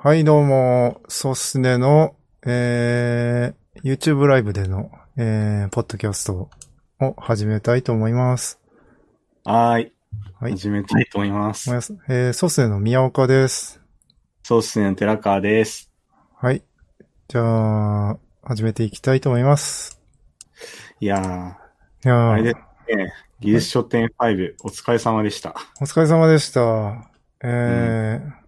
はい、どうも、ソスネの、えー、YouTube ライブでの、えー、ポッドキャストを始めたいと思います。はーい。はい始めたいと思います。ごめんなさいえー、ソスネの宮岡です。そうっすね、寺川です。はい。じゃあ、始めていきたいと思います。いやいやー、あれーですね、技術書店5、お疲れ様でした。お疲れ様でした。えー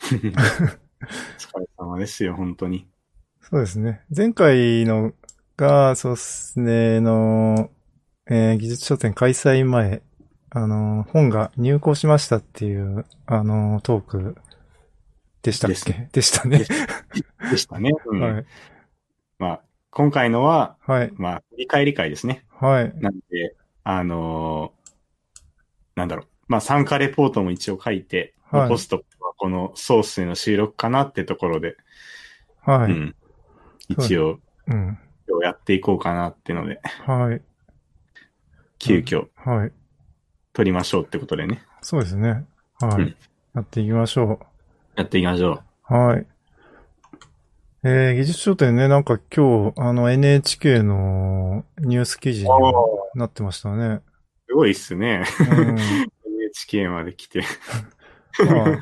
お疲れ様ですよ、本当に。そうですね。前回のが、そうですね、の、えー技術書店開催前、あの、本が入稿しましたっていう、あの、トークでしたっけ？でしたね。でしたね。うんはい。まあ、今回のは、はい。まあ、振り返り会ですね。はい。なんで、あのーなんだろう。まあ、参加レポートも一応書いて、はい残すとこのソースへの収録かなってところで、はい。うん。一応、うん。今日やっていこうかなってので、はい。急遽はい。撮りましょうってことでね。そうですね。はい。うんやっていきましょやっていきましょう。う。はい。えー、技術書店ね、なんか今日、あの NHK のニュース記事になってましたね。すごいっすね。うん。NHK まで来て。まあ、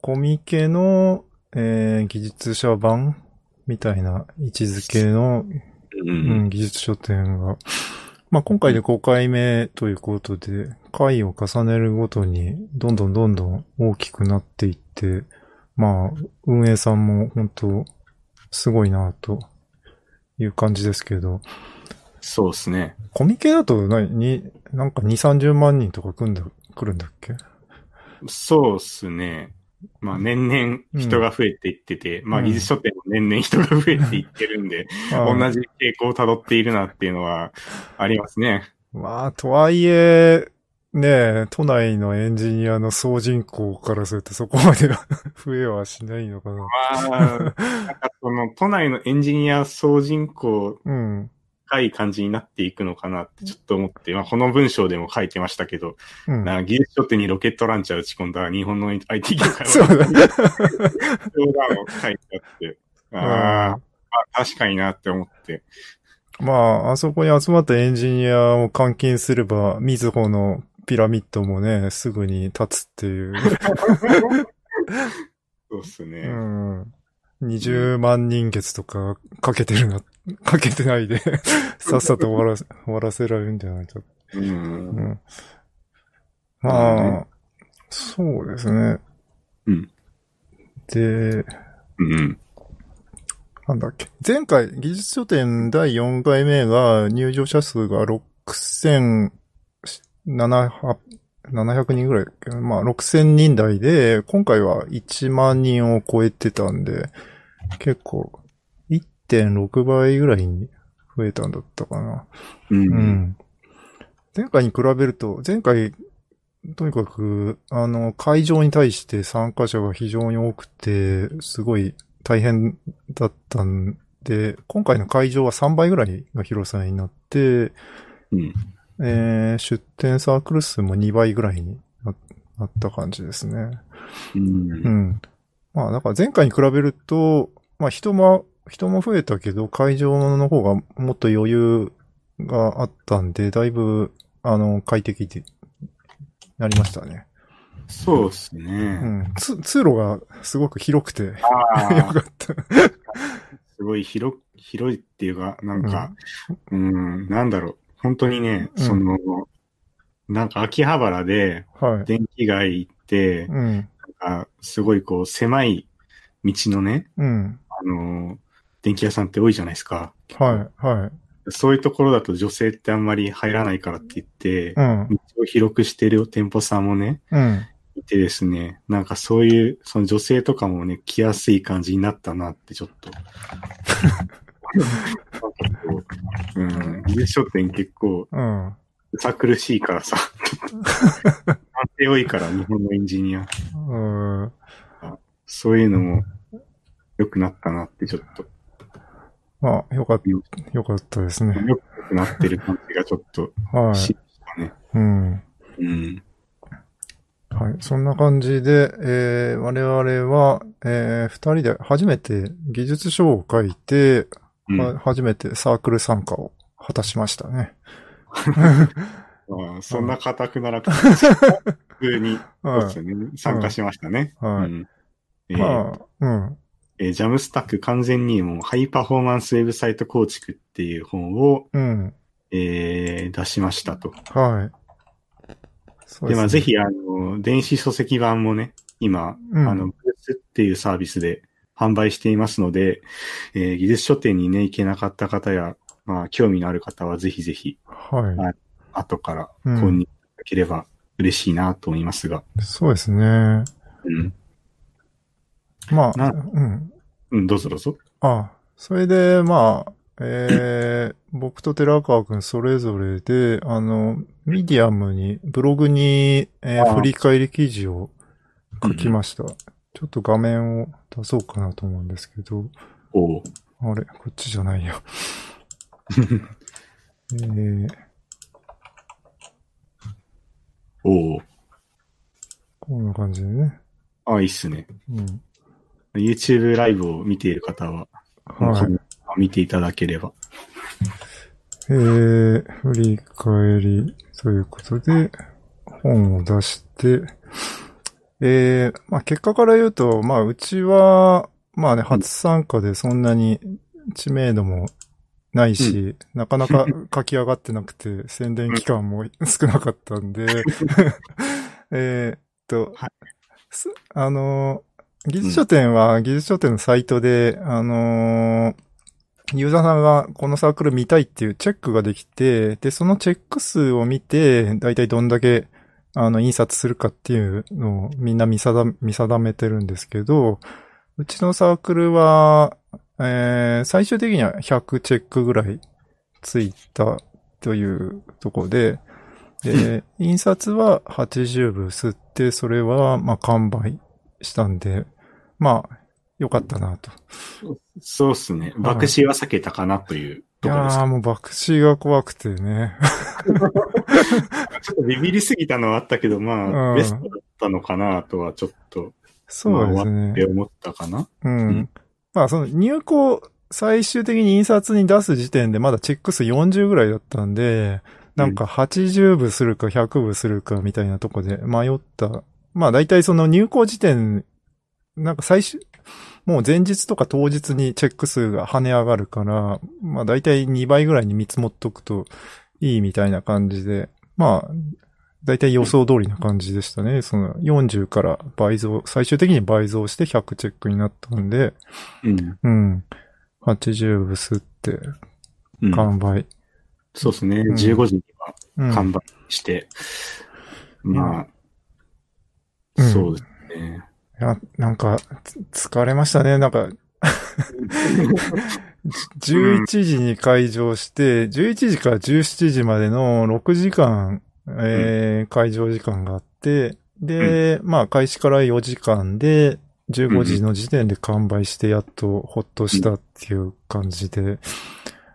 コミケの、えー技術者版みたいな位置づけの、う。うんん、技術書店が、まあ今回で5回目ということで、回を重ねるごとにどんどんどんどん大きくなっていって、まあ運営さんも本当すごいなという感じですけど、そうっすね。コミケだと何に、なんか2、30万人とか来んだ、来るんだっけ？そうっすね。まあ年々人が増えていってて、まあうん技術書店も年々人が増えていってるんで、同あじ傾向を辿っているなっていうのはありますね。まあ、とはいえ、ねえ、都内のエンジニアの総人口からするとそこまでは 増えはしないのかな。まあ、なんかその都内のエンジニア総人口うん。深い感じになっていくのかなってちょっと思って、まあこの文章でも書いてましたけど、うん。な技術書店にロケットランチャー打ち込んだ日本の IT 業界そうだ。冗談を書いてあって、ああ、まあ確かになって思って。まあ、あそこに集まったエンジニアを監禁すれば、みずほのピラミッドもね、すぐに立つっていう。そうっすね。うん。20万人月とかかけてるな、かけてないで、さっさと終わらせ、終わらせられるんじゃないか。うん。うん。ままああ、そうですね。うん。で、うん。なんだっけ。前回、技術書店第4回目が入場者数が6700人ぐらいまあ6000人台で、今回は1万人を超えてたんで、結構1.6倍ぐらいに増えたんだったかな。うん。う。ん。前回に比べると、前回、とにかく、あの、会場に対して参加者が非常に多くて、すごい大変だったんで、今回の会場は3倍ぐらいの広さになって、うん。えー出店サークル数も2倍ぐらいにななった感じですね。う。うんん。まあ、だから前回に比べると、まあ人も、人も増えたけど、会場の方がもっと余裕があったんで、だいぶ、あの、快適になりましたね。そうっすうね。ん。つ通路がすごく広くて、よかった。すごい広、広いっていうか、なんか、うん、なんだろう。本当にね、うんその、なんか秋葉原ではい。電気街行って、うん。なんかすごいこう狭い道のね、うん。あのー、電気屋さんって多いじゃないですか。はい。はい。そういうところだと女性ってあんまり入らないからって言ってう、ん。道を広くしてる店舗さんもね、うん。いてですね、なんかそういう、その女性とかもね、来やすい感じになったなってちょっと。う、うん、技術書店結構、うん。うさ苦しいからさ、男性多いから、日本のエンジニア。うん。そういうのも良くなったなってちょっと、まあ、よかった、よかったですね。良くなってる感じがちょっとはい。ね。うん。うん。はい。そんな感じで、えー、我々は、えー二人で初めて技術書を書いて、うんまあ初めてサークル参加を果たしましたね。ああそんな硬くならくて、普通に、そうはいですよね、参加しましたね。はいうんえーまあ、うん。えージャムスタック完全にもうハイパフォーマンスウェブサイト構築っていう本を、うん。えー出しましたと。はい。そうで、まあ、ねぜひ、あの、電子書籍版もね、今、うんあの、ブースっていうサービスで販売していますので、えー技術書店にね、行けなかった方や、まあ、興味のある方はぜひぜひ、はい。はい後からうん購入いただければ嬉しいなと思いますが。そうですね。うん。まあ、なうん。うん、どうぞどうぞ。あ、それで、まあ、えー、僕と寺川くんそれぞれで、あの、ミディアムに、ブログに、えーあ振り返り記事を書きました。ちょっと画面を出そうかなと思うんですけど、おうあれ、こっちじゃないや。えー、おうこんな感じでね。あ、いいっすね。うん。YouTube ライブを見ている方は、はい。見ていただければ。えー、振り返りということで、本を出して、えー、まあ結果から言うと、まあうちは、まあね、初参加でそんなに知名度もないし、なかなか書き上がってなくて、宣伝期間も少なかったんで、えーっと、はいすあのー、技術書店は技術書店のサイトで、あのーユーザーさんがこのサークル見たいっていうチェックができて、で、そのチェック数を見て、だいたいどんだけ、あの、印刷するかっていうのをみんな見定見定めてるんですけど、うちのサークルは、えー、最終的には100チェックぐらいついたというところで、で、印刷は80部吸って、それは、まあ、完売したんで、まあ、よかったなと。そうっすね。爆死は避けたかなといういところですやーもう爆死が怖くてね。ちょっとビビりすぎたのはあったけど、まあ、うんベストだったのかなとはちょっと、そうですね。って思ったかな。ううんん。まあその入稿、最終的に印刷に出す時点でまだチェック数40ぐらいだったんで、なんか80部するか100部するかみたいなとこで迷った。まあ大体その入稿時点、なんか最終、もう前日とか当日にチェック数が跳ね上がるから、まあ大体2倍ぐらいに見積もっとくといいみたいな感じで、まあ、大体予想通りな感じでしたね。その40から倍増、最終的に倍増して100チェックになったんで、うん。うん。80部吸ってうん完売。そうですね。ん15時にうんは完売して、まあ、うんそうですね。いや、なんか、つ疲れましたね。なんか、11時に会場して、11時から17時までの6時間、えー会場時間があって、で、まあ、開始から4時間で、15時の時点で完売して、やっとほっとしたっていう感じで、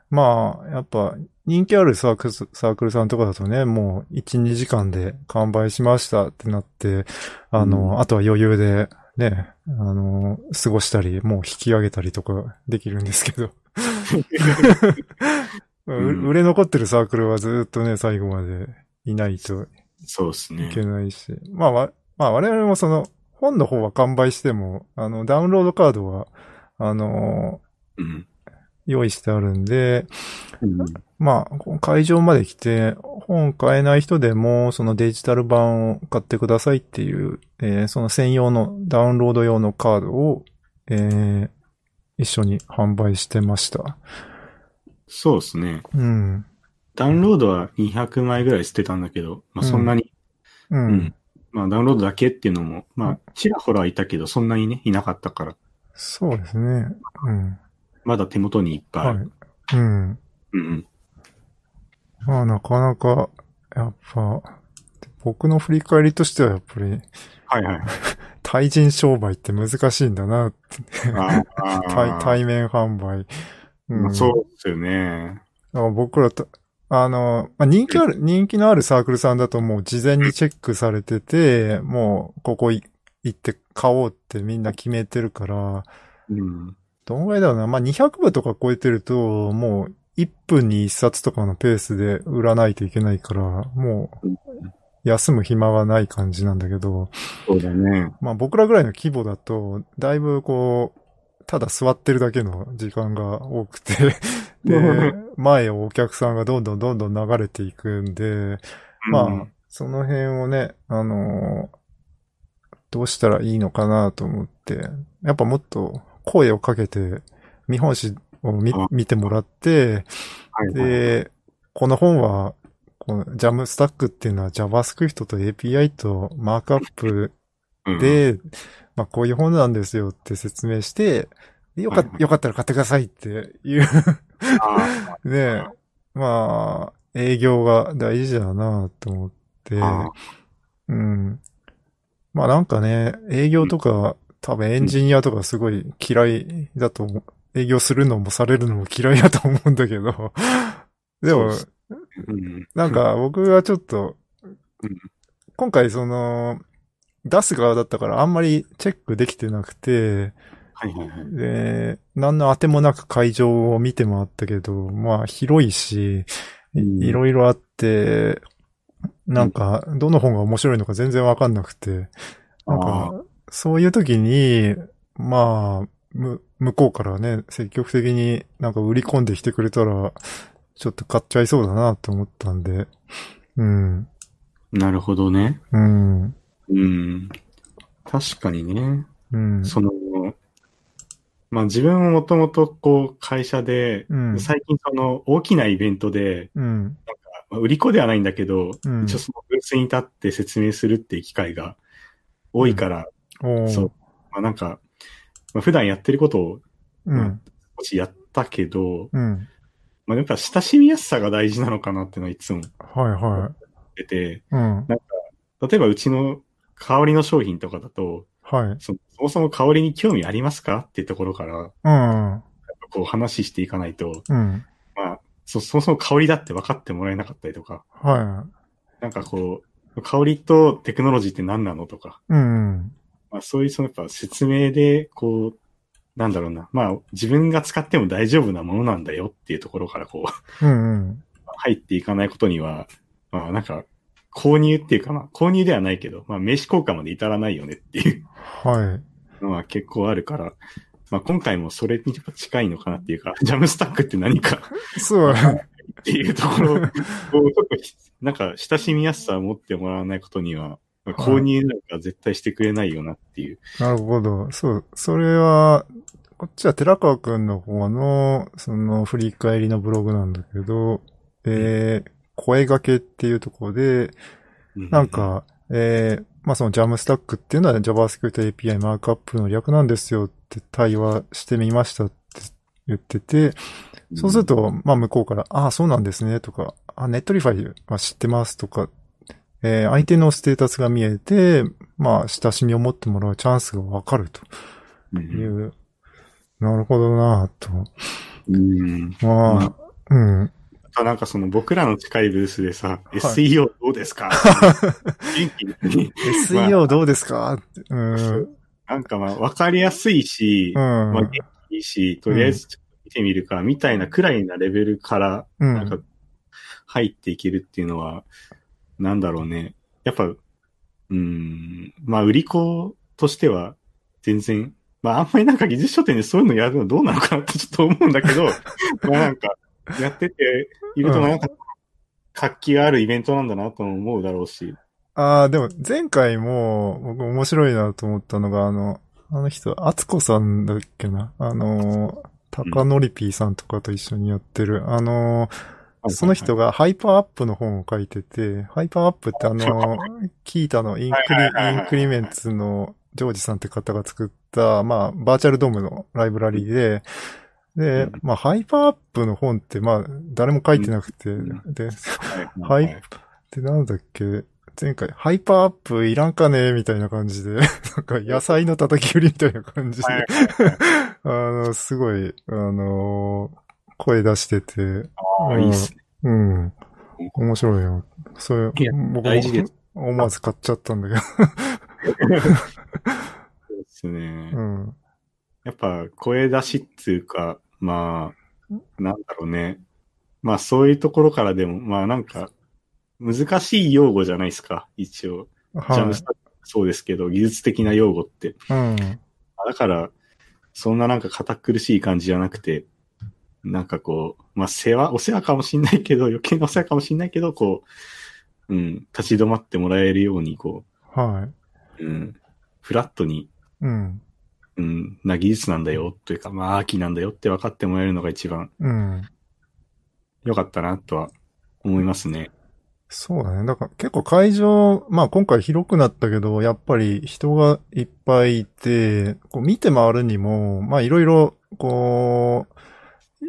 まあ、やっぱ、人気あるサークル、サークルさんとかだとね、もう1、2時間で完売しましたってなって、あの、うんあとは余裕で、ね、あの、過ごしたり、もう引き上げたりとかできるんですけど。売れ残ってるサークルはずっとね、最後までいないとそうですねい。けないし。まあ、わまあ、我々もその、本の方は完売しても、あの、ダウンロードカードは、あの、うん。用意してあるんで、うんまあ、会場まで来て、本買えない人でも、そのデジタル版を買ってくださいっていう、えーその専用のダウンロード用のカードを、えー一緒に販売してました。そうですね。うん。ダウンロードは200枚ぐらい捨てたんだけど、まあそんなに、う。うんん。まあダウンロードだけっていうのも、まあちらほらいたけど、そんなにね、いなかったから、そうですね。うん。まだ手元にいっぱいあはいる。。うん。うんうん。まあ、なかなか、やっぱ、僕の振り返りとしてはやっぱり、はいはい。対人商売って難しいんだなって。対対面販売。まあそうですよね。僕らと、あの、まあ、人気ある、人気のあるサークルさんだともう事前にチェックされてて、もうここい行って買おうってみんな決めてるから、うん。どんぐらいだろうな。まあ、200部とか超えてると、もう1分に1冊とかのペースで売らないといけないから、もう休む暇はない感じなんだけど、そうだね。まあ僕らぐらいの規模だと、だいぶこう、ただ座ってるだけの時間が多くて、で、前をお客さんがどんどんどんどん流れていくんで、まあうん、その辺をね、あのーどうしたらいいのかなと思って、やっぱもっと声をかけて、見本誌を見あ。見てもらって、で、この本は、この JAMSTACK っていうのは JavaScript と API とマークアップうん、で、まあこういう本なんですよって説明して、よかよかったら買ってくださいっていう。あ ね、まあ、営業が大事だなと思って、あうん。まあなんかね、営業とか、多分エンジニアとかすごい嫌いだと思う。営業するのもされるのも嫌いだと思うんだけど、でも。なんか僕はちょっとうん、今回その、出す側だったからあんまりチェックできてなくて、はいはいはい。で、何の当てもなく会場を見て回ったけど、まあ広いし、いろいろあって、なんか、どの本が面白いのか全然わかんなくて、なんあか、そういう時に、まあ、む、向こうからね、積極的になんか売り込んできてくれたら、ちょっと買っちゃいそうだなと思ったんで、うん、なるほどね。うん、うん。確かにね。うん、その、まあ自分ももともとこう会社で、うん。最近その大きなイベントで、うん、まあ売り子ではないんだけど、うん。一応そのブースに立って説明するっていう機会が多いから、そう。まあなんか、まあ、普段やってることをうん、少しやったけど、うん、まあやっぱ親しみやすさが大事なのかなっていうのはいつもはいは出て、い、うん、例えばうちの香りの商品とかだと、はい、そそもそも香りに興味ありますかっていうところから、うん、こう話していかないと、うん、まあ、そ、そもそも香りだって分かってもらえなかったりとか、はなんかこう、香りとテクノロジーって何なのとか、い、うん、まあそういうそのやっぱ説明で、こう、なんだろうな、まあ自分が使っても大丈夫なものなんだよっていうところからこう、うん、うん、入っていかないことには、まあなんか、購入っていうかまあ、購入ではないけど、まあ名刺交換まで至らないよねっていう。はい、のは結構あるから、まあ今回もそれに近いのかなっていうか、ジャムスタックって何かそう、っていうところを、こうちょっとひ、なんか親しみやすさを持ってもらわないことには、まあ購入なんか絶対してくれないよなっていう。なるほど。そう、それは、こっちは寺川くんの方の、その振り返りのブログなんだけど、えー、声掛けっていうところで、うなん、か、えー、まあその JAMSTACK っていうのは JavaScript API マークアップの略なんですよって対話してみましたって言ってて、そうすると、まあ向こうから、ああ、そうなんですね、とか、あ、 Netlify は知ってます、とか、えー相手のステータスが見えて、まあ、親しみを持ってもらうチャンスがわかるとうん、いう、なるほどなと。うん。まあ、うん。なんかその僕らの近いブースでさ、い SEO どうですか？元気に。SEO どうですか？うん。なんかまあ、わかりやすいし、うん。まあ、元気いいし、とりあえずちょっと見てみるか、みたいなくらいなレベルから、うんなんか、入っていけるっていうのは、なんだろうね。やっぱ、うーん、まあ、売り子としては、全然、まあ、あんまりなんか技術書店でそういうのやるのどうなのかなってちょっと思うんだけど、まあなんか、やってて、いるとなんか、活気があるイベントなんだなとも思うだろうし。ああ、でも前回も僕面白いなと思ったのが、あの、あの人、あつこさんだっけな？あの、たかのりぴーさんとかと一緒にやってる、あの、その人が Hyperapp の本を書いてて、 Hyperapp ってあの、 Qiita のインクリ、 Increments のジョージさんって方が作った、まあ、 Virtual DOM のライブラリーで、でうん、まあ、 Hyperapp の本って、まあ、誰も書いてなくて、ん。で、ははいで、なんだっけ、前回、 Hyperapp いらんかねみたいな感じで、なんか野菜の叩き売りみたいな感じで、はい。あの、すごい、あのー声出してて、ああ、いいっすね。うん。面白いよ。それいや、僕も大事です思わず買っちゃったんだけど。そうですね。うん。やっぱ声出しっていうか、まあ、なんだろうね。まあそういうところからでも、まあなんか、難しい用語じゃないですか、一応。ジャはいムス。タそうですけど、技術的な用語って。うん。だから、そんななんか堅苦しい感じじゃなくて、なんかこう、まあ世話、お世話かもしんないけど、余計なお世話かもしんないけど、こう、うん、立ち止まってもらえるように、こはい。う、うん、フラットに、うん。うん、な技術なんだよ、というか、まあ、秋なんだよって分かってもらえるのが一番うん。良かったな、とは思いますね。そうだね。だから結構会場、まあ今回広くなったけど、やっぱり人がいっぱいいて、こう見て回るにも、まあいろいろ、こう、ひ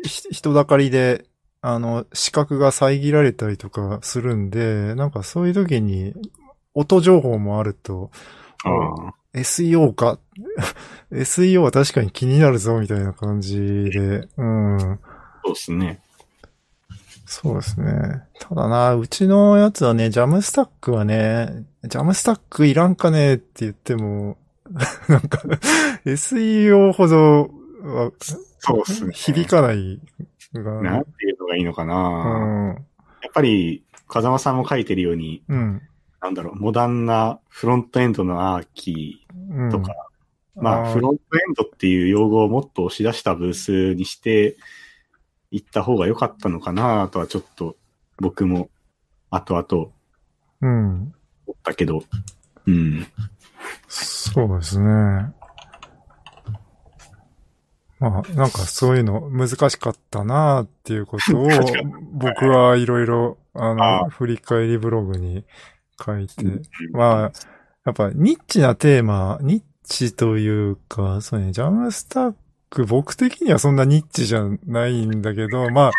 人だかりで、あの、視覚が遮られたりとかするんで、なんかそういう時に、音情報もあると。SEO か ?SEO は確かに気になるぞ、みたいな感じで、うん。そうですね。そうですね。ただな、うちのやつはね、ジャムスタックはね、ジャムスタックいらんかねって言っても、なんか、SEO ほどはそうですね。響かないが、なんていうのがいいのかうな、ん。やっぱり、風間さんも書いてるように、うん。なんだろう、モダンなフロントエンドのアーキうん。とかまあ、ーフロントエンドっていう用語をもっと押し出したブースにしていった方が良かったのかなとはちょっと僕も後々うん。思ったけど、うん。そうですね。まあ、なんかそういうの難しかったなっていうことを僕はいろいろ、ああの、あ振り返りブログに書いて、うん。まあ、やっぱニッチなテーマ、ニッチというか、そうね、ジャムスタック、僕的にはそんなニッチじゃないんだけど、ま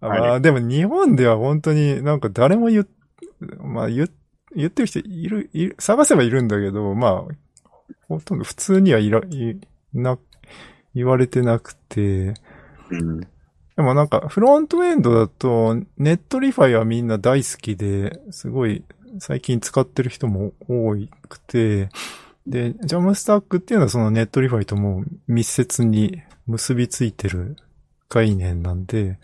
あ、はい。まあでも日本では本当になんか誰も言っ、まあ言っ言ってる人いる、いる、探せばいるんだけど、まあ、ほとんど普通にはいら、いな、言われてなくて、うん。でもなんか、フロントエンドだと、 Netlify はみんな大好きで、すごい最近使ってる人も多くて、で、 JAMstack っていうのはその Netlify とも密接に結びついてる概念なんで、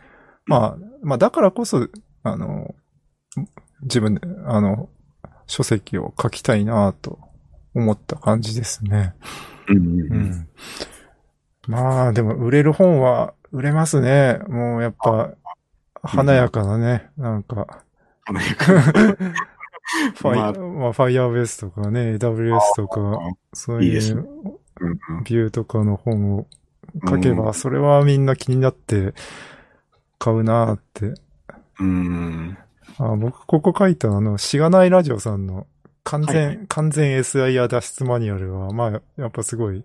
まあ、まあだからこそ、あの、自分で、あの、書籍を書きたいなと思った感じですね。うん。ううん。ん。まあ、でも売れる本は売れますね。もうやっぱ、華やかなね、なんか、華やかな ファイ、まあまあ、ファイヤーベースとかね、AWS とか、そういううんビューとかの本を書けば、うんそれはみんな気になって買うなって。うん。あ僕、ここ書いたあの、しがないラジオさんの完全、はいは完全 SIR 脱出マニュアルは、まあ、やっぱすごい、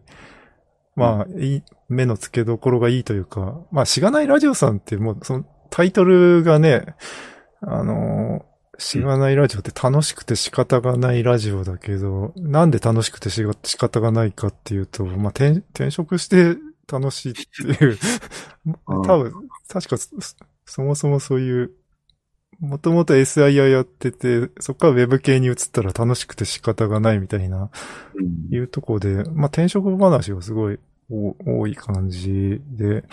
まあ、いい、目の付けどころがいいというか、まあ、しがないラジオさんってもう、そのタイトルがね、あのーしがないラジオって楽しくて仕方がないラジオだけど、なんで楽しくて仕方がないかっていうと、まあ、転転職して楽しいっていう、うん。多分、確かそ、そもそもそういう、もともと SIR やってて、そこから Web 系に移ったら楽しくて仕方がないみたいな、うん。いうところで、まあ、転職話がすごいお多い感じで、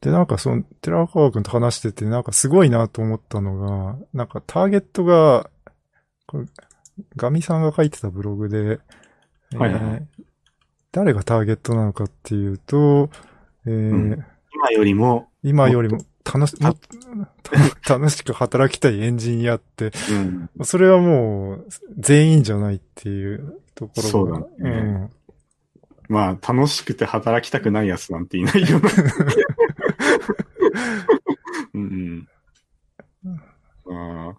で、なんかその、寺川くんと話してて、なんかすごいなと思ったのが、なんかターゲットが、ガミさんが書いてたブログで、はいはいはい。誰がターゲットなのかっていうと、えーうん。今よりも、今よりも楽し、楽しく働きたいエンジニアって、うん。それはもう全員じゃないっていうところが。そうだねまあ、楽しくて働きたくないやつなんていないよな。うんうん。ああ。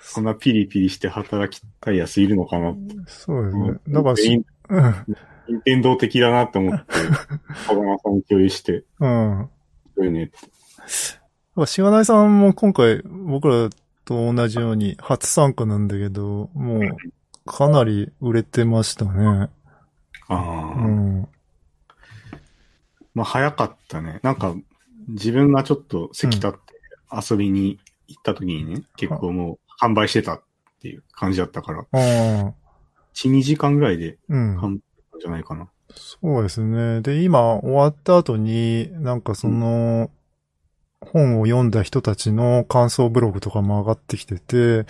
そんなピリピリして働きたいやついるのかな。うん。そうですね。うんだから。任天堂的だなって思って、小川さんに共有して、うん。そういうねって。しがないさんも今回僕らと同じように初参加なんだけど、もうかなり売れてましたね。ああ。うん。まあ、早かったね。なんか、自分がちょっと席立って遊びに行った時にね、結構もう販売してたっっていう感じだったから、ああ、1、2時間ぐらいでうん。完璧なんじゃないかな。そうですね。で、今終わった後に、なんかその、本を読んだ人たちの感想ブログとかも上がってきてて、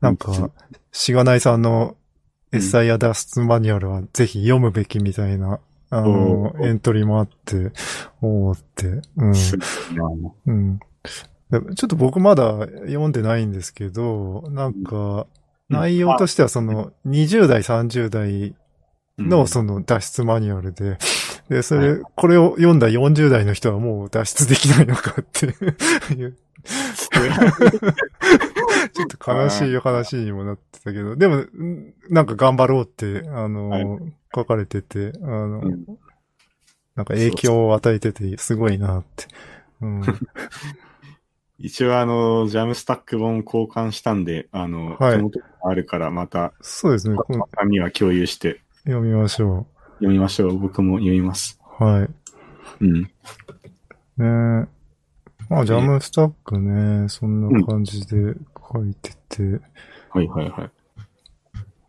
なんか、しがないさんのエッサイア脱出マニュアルはぜひ読むべきみたいな、あのエントリーもあって、おーって、うん。うん。でちょっと僕まだ読んでないんですけど、なんか、内容としてはその、20代、30代うん。のその脱出マニュアルで、で、それ、これを読んだ40代の人はもう脱出できないのかって。いう、ちょっと悲しい話にもなってたけど、でも、んなんか頑張ろうって、あの、はい。書かれてて、あの、うん。なんか影響を与えててすごいなって。うん。一応あの、ジャムスタック本交換したんで、あの、はい。手元にあるからまた、そうですね。うん紙は共有して。読みましょ読みましょう。僕も読みます。う。はい。うん。ねえ。まあ、ジャムスタックね、そんな感じで書いてて、はいはいはい。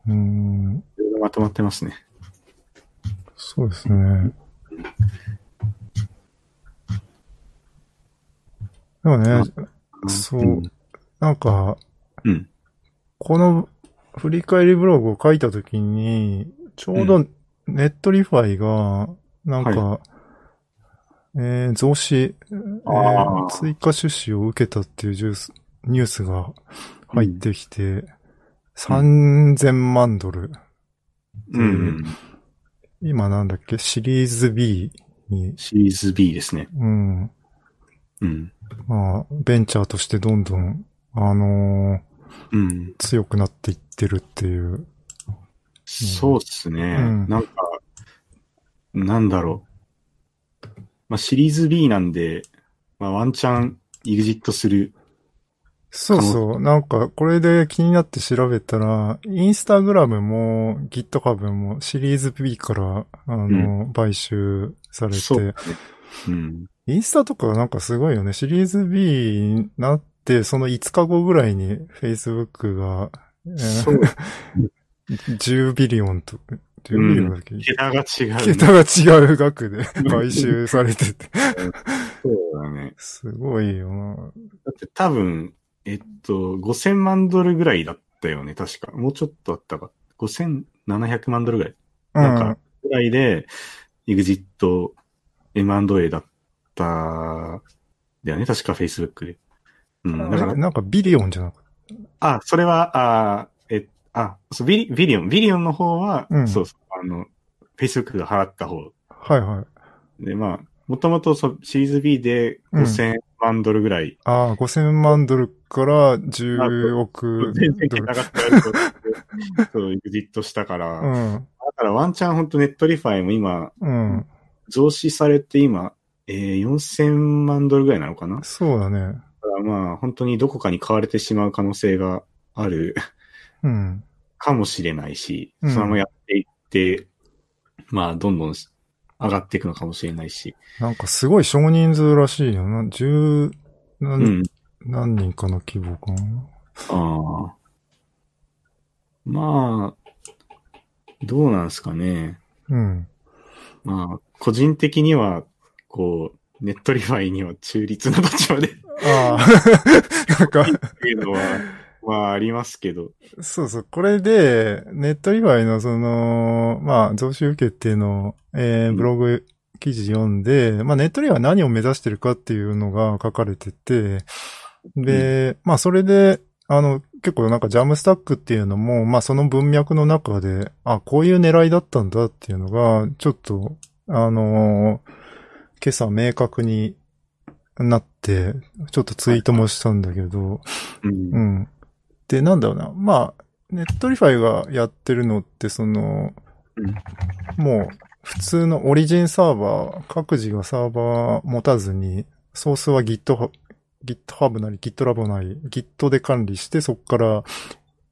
うん、まとまってますね。そうですね。でもね、そううんなんか、うん。この振り返りブログを書いたときに、ちょうど Netlify が、なんか、えー増資、えー追加出資を受けたっていうニュースニュースが入ってきて、3000万ドル。うん。今なんだっけ？シリーズ B に、シリーズ B ですね。うん。うん。まあ、ベンチャーとしてどんどん、あのうん。ー強くなっていってるっていう。そうっすね。うんなんか、なんだろう。まあ、シリーズ B なんで、まあ、ワンチャン、エグジットする。そうそう。なんか、これで気になって調べたら、インスタグラムも GitHub もシリーズ B から、あの、買収されそうて、。うん。インスタとかなんかすごいよね。シリーズ B になって、その5日後ぐらいに Facebook が、えーそう。10ビリオンと、10ビリオンだっけ、桁が違う、ね。桁が違う額で 買収されてて。そうだね。すごいよな。だって多分、えっと、5000万ドルぐらいだったよね、確か。もうちょっとあったか。5700万ドルぐらい。なんか、ぐらいで、エグジット M&A だった、だよね、確か Facebook で。うん、だからえ、なんかビリオンじゃなくて。あ、それは、あ、え、あ、そう、ビリ、 billion、billion の方は、うんそうそう、あの、Facebook が払った方。はいはい。で、まあ、もともとシリーズ B で5000万ドルぐらい、ああ、5000万ドルから10億全然ドル。桁が違うと、そう、エグジットしたから、だうん。からワンチャン本当 Netlify も今、うん。増資されて今、えー、4000万ドルぐらいなのかな？だそうだね。からまあ、本当にどこかに買われてしまう可能性があるうん。かもしれないし、うんそのままやっていって、まあ、どんどん上がっていくのかもしれないし。なんかすごい少人数らしいよな。十何,、うん。何人かの規模かな。ああ。まあ、どうなんですかね。うん。まあ、個人的には、こう、 Netlify には中立な立場でっああ、なんか、ていうのは、まあ、ありますけど。そうそう。これで、 Netlify のその、まあ、増資受けっていうのを、えー、ブログ記事読んで、まあ、ネットリファイは何を目指してるかっていうのが書かれてて、で、まあ、それで、あの、結構なんか JAMstack っていうのも、まあ、その文脈の中で、あ、こういう狙いだったんだっていうのが、ちょっと、あのー今朝明確になって、ちょっとツイートもしたんだけど、うん。うん。で、なんだろうな。まあ、 Netlify がやってるのって、その、もう、普通のオリジンサーバー、各自がサーバー持たずに、ソースは GitHub、GitHub なり GitLab なり Git で管理して、そこから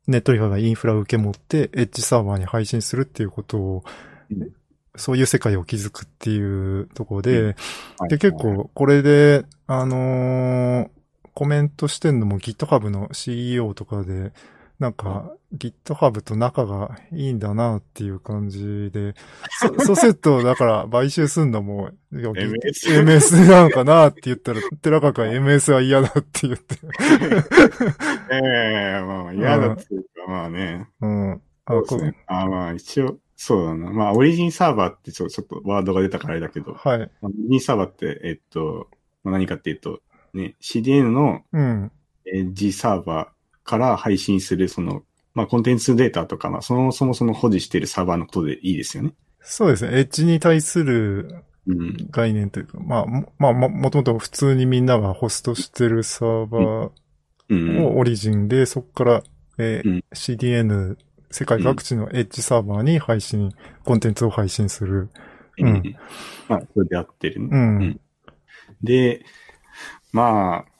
Netlify がインフラを受け持って、エッジサーバーに配信するっていうことを、うん。そういう世界を築くっていうところで、はい。で、結、構、これで、あのーコメントしてんのも GitHub の CEO とかで、なんか GitHub と仲がいいんだなっていう感じで、そそうすると、だから買収すんのも、MS MS なのかなって言ったら、寺川が MS は嫌だって言って。ええまあまあ嫌だっていうか、まあね。うん。あ、こそうですね。あまあ一応、そうだな。まあオリジンサーバーってちょちょっとワードが出たからあれだけど、はい。まあオリジンサーバーって、えっと、まあ、何かっていうと、ね、CDN のうん。エッジサーバーから配信する、その、まあコンテンツデータとか、まあそもそもその保持しているサーバーのことでいいですよね。そうですね。エッジに対するうん。概念というか、まあ、もまあ、ももともと普通にみんながホストしてるサーバーうん。をオリジンで、そこから、えーうん CDN、世界各地のエッジサーバーに配信、コンテンツを配信する。ううんん。まあ、それで合ってるね。うん。うんで、まあ、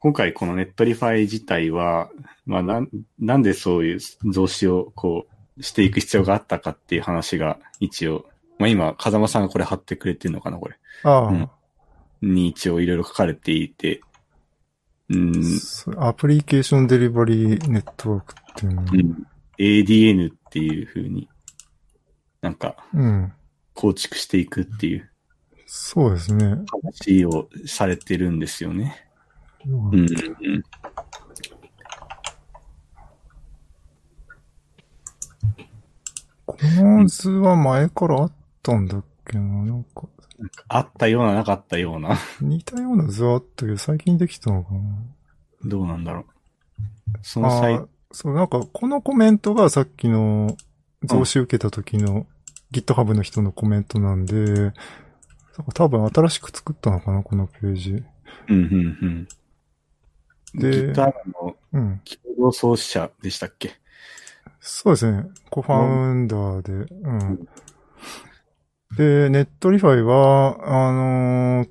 今回この Netlify 自体は、まあなん、なんでそういう増資をこうしていく必要があったかっていう話が一応、まあ今、風間さんがこれ貼ってくれてるのかな、これ。ああ、うんに一応いろいろ書かれていて、うん、 Application Delivery Network っていうの。うん、ADN っていう風になんかうん。構築していくっていうそうですね。話をされてるんですよね。うん、うん。この図は前からあったんだっけななんか、なんかあったような、なかったような。似たような図はあったけど、最近できたのかなどうなんだろう。そのサイあそう、なんか、このコメントがさっきの増資受けた時の GitHub の人のコメントなんで、なんか多分新しく作ったのかな、このページ。うん、うん、うん。で GitHub のうん。共同創始者でしたっけ？そうですね。 co-founder で。うん。で、 Netlify は、あのー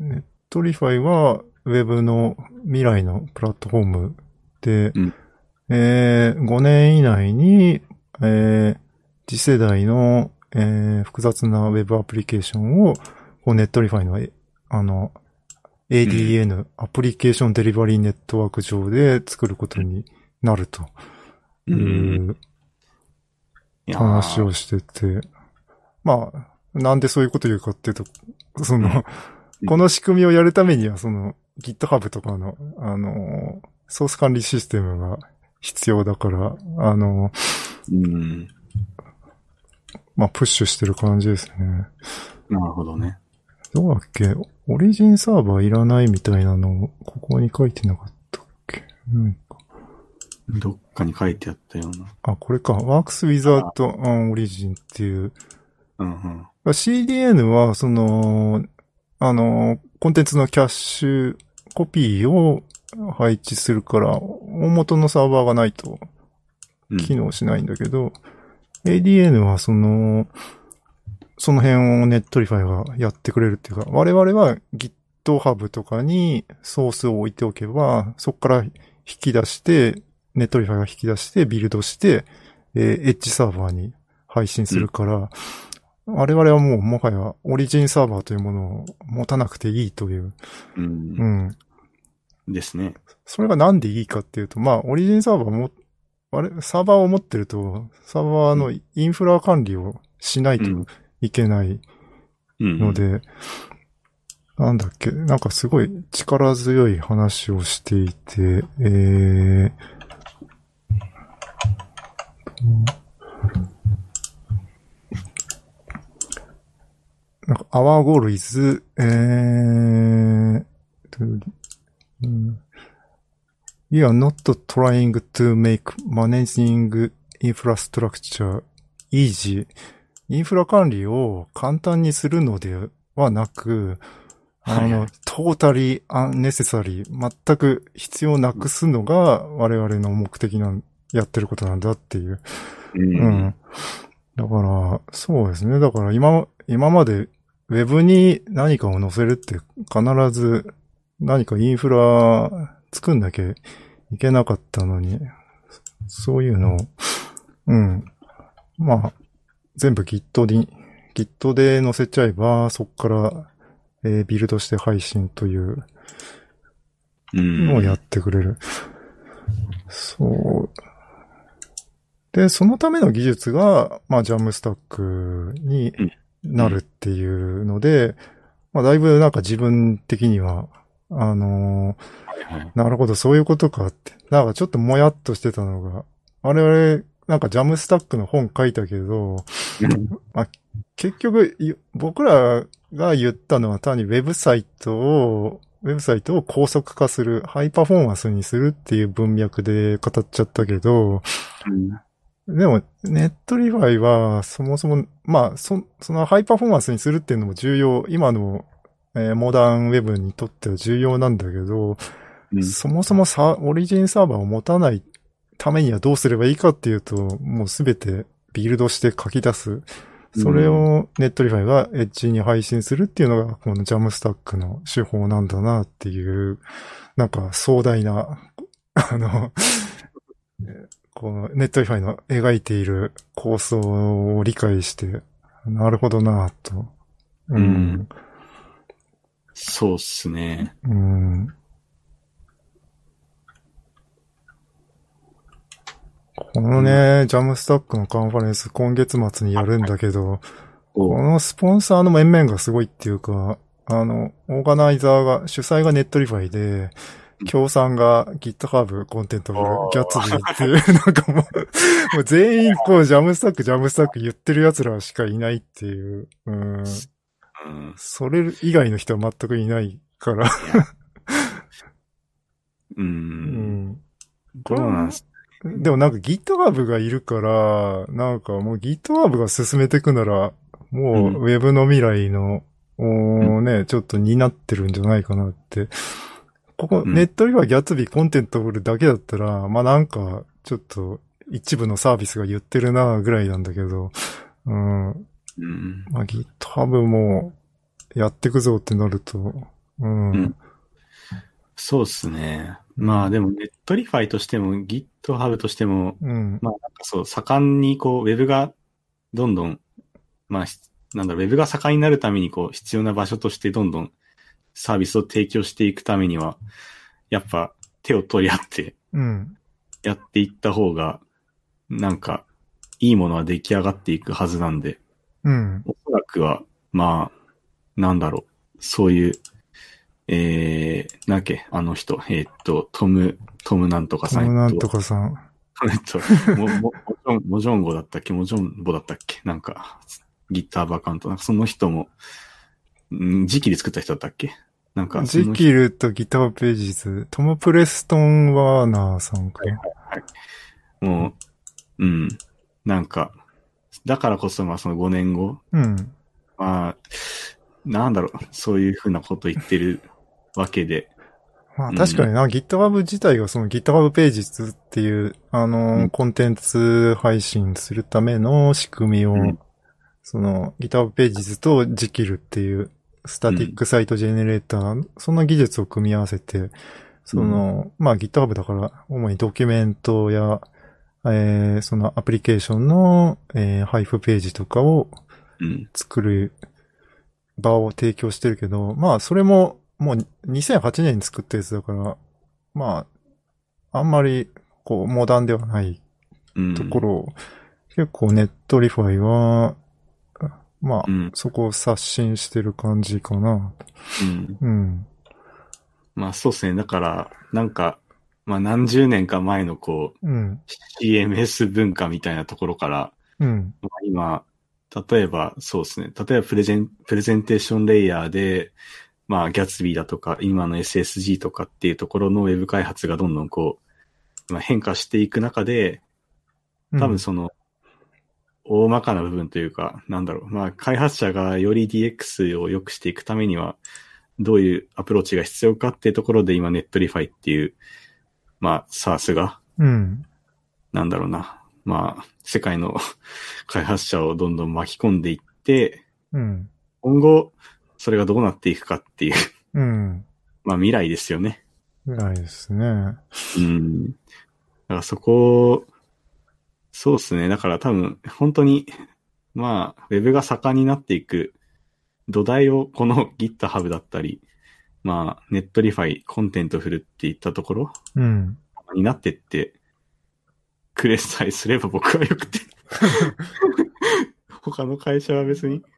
Netlify は、ウェブの未来のプラットフォームで、うんえー5年以内に、えー次世代の、えー複雑なウェブアプリケーションを、こうネットリファイの、えあの、ADN、アプリケーションデリバリーネットワーク上で作ることになるとう。いう話をしてて、まあ、なんでそういうこと言うかっていうと、その、うんこの仕組みをやるためには、その GitHub とかの、あの、ソース管理システムが必要だから、あの、うん。まあ、プッシュしてる感じですね。なるほどね。どうだっけ？オリジンサーバーいらないみたいなのを、ここに書いてなかったっけ？なんかどっかに書いてあったような。あ、これか。Works Without an Origin っていう、うんうん。CDN は、その、あの、コンテンツのキャッシュ、コピーを配置するから、大元のサーバーがないとうん機能しないんだけど、ADN はその、その辺を Netlify がやってくれるっていうか、我々は GitHub とかにソースを置いておけば、そこから引き出して、 Netlify が引き出して、ビルドして、えーエッジサーバーに配信するから、我々はもうもはやオリジンサーバーというものを持たなくていいという。う。うんん。ですね。それがなんでいいかっていうと、まあ、オリジンサーバーも、あれ、サーバーを持ってると、サーバーのインフラ管理をしないとうん。いけないうん。ので、なんだっけ、なんかすごい力強い話をしていて、えー、なんか、our goal is, えー、うん we are not trying to make managing infrastructure easy. インフラ管理を簡単にするのではなく、あのトータリーアンネセサリー、全く必要なくすのが我々の目的なん、やってることなんだっていう。う。うんん。だから、そうですね。だから今、今までウェブに何かを載せるって必ず何かインフラ作んなきゃいけなかったのに、そういうのを、うん。まあ、全部 Git に、Git で載せちゃえば、そこから、えービルドして配信といううん。のをやってくれる。そう。で、そのための技術が、まあ、ジャムスタックになるっていうので、まあ、だいぶなんか自分的には、あのー。なるほど、そういうことかって。なんかちょっともやっとしてたのが、我々、なんか Jamstack の本書いたけど、結局、い僕らが言ったのは単にウェブサイトを、ウェブサイトを高速化する、ハイパフォーマンスにするっていう文脈で語っちゃったけど、でも、 Netlify は、そもそも、まあ、そ、そのハイパフォーマンスにするっていうのも重要、今の、えーモダンウェブにとっては重要なんだけど、うんそもそもさ、オリジンサーバーを持たないためにはどうすればいいかっていうと、もうすべてビルドして書き出す。それを Netlify がエッジに配信するっていうのが、この Jamstack の手法なんだなっていう、なんか壮大な、あの、この Netlify の描いている構想を理解して、なるほどなと。うん。そうっすね。うん。このね、 Jamstack のカンファレンス今月末にやるんだけど、おこのスポンサーの面々がすごいっていうか、あの、オーガナイザーが、主催が Netlify で、協賛が GitHub Contentful Gatsby っていう、なんかもう、もう全員こう Jamstack、Jamstack 言ってる奴らしかいないっていう、うん。うんそれ以外の人は全くいないから、う。うんん。どうなんすでもなんか GitHub がいるから、なんかもう GitHub が進めていくなら、もう Web の未来の、おーね、ちょっと担ってるんじゃないかなって。ここ、うんネットリはギャツビーコンテントフルだけだったら、まあなんか、ちょっと一部のサービスが言ってるなぐらいなんだけど、うん。うん。まあ GitHub もやってくぞってなると、うん。うんそうっすね。まあでも、 Netlify としても、GitHub としても、うん。まあなんかそう、盛んにこう、ウェブがどんどん、まあ、しなんだろう、ウェブが盛んになるためにこう、必要な場所としてどんどんサービスを提供していくためには、やっぱ手を取り合ってうん。やっていった方が、なんか、いいものは出来上がっていくはずなんで、うん。おそらくは、まあ、なんだろう、そういう、えー、なんけ、あの人、えーっと、トム、トムなんとかさん。トムなんとかさん。と、えっと、も、も、もジョン、もジョンゴだったっけ？もジョンボだったっけ？なんか、ギターアカウント。なんかその人も、ん時期で作った人だったっけ？なんか、ジキルとギターページズ、トム・プレストン・ワーナーさんかな。もう、うん。なんか、だからこそ、まあその5年後、うん。まあ、なんだろう、そういうふうなこと言ってるわけで、まあうん確かにな、GitHub 自体がその GitHub ページズっていう、あのーうん。コンテンツ配信するための仕組みを、うん。その GitHub ページズとジキルっていうスタティックサイトジェネレーター、そんな技術を組み合わせて、その、まあ GitHub だから、主にドキュメントや、えーそのアプリケーションの、えー配布ページとかをうん。作る場を提供してるけど、まあそれももう2008年に作ったやつだから、まあ、あんまりこうモダンではないうん。ところを、結構 Netlify は、まあ、うん。そこを刷新してる感じかな。うん。うん。まあそうですね。だから、なんか、まあ何十年か前のこう、うん。CMS 文化みたいなところから、うん。まあ今、例えばそうですね。例えばプレゼン、プレゼンテーションレイヤーで、まあギャツビーだとか、今の SSG とかっていうところのウェブ開発がどんどんこう、まあ、変化していく中で、うん多分その、大まかな部分というか、なんだろう。まあ、開発者がより DX を良くしていくためには、どういうアプローチが必要かっていうところで今、 Netlify っていう、まあ、 SaaS が、うん。なんだろうな。まあ、世界の 開発者をどんどん巻き込んでいって、うん。今後、それがどうなっていくかっていう、うん。まあ未来ですよね。ぐらいですね。うん。だからそこ、そうですね。だから多分、本当に、まあ、ウェブが盛んになっていく土台をこの GitHub だったり、まあ、 Netlify、Contentful っていったところうん。になってって、くれさえすれば僕はよくて。他の会社は別に。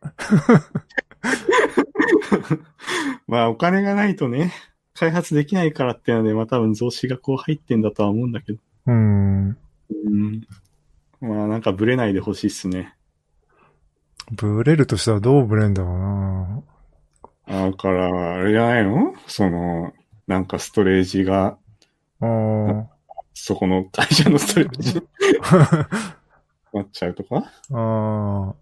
まあお金がないとね、開発できないからってので、まあ多分増資がこう入ってんだとは思うんだけど。うん。うん。まあなんかブレないでほしいっすね。ブレるとしたらどうブレんだろうなだから、あれじゃないのその、なんかストレージが、あーそこの会社のストレージに なっちゃうとか？あー。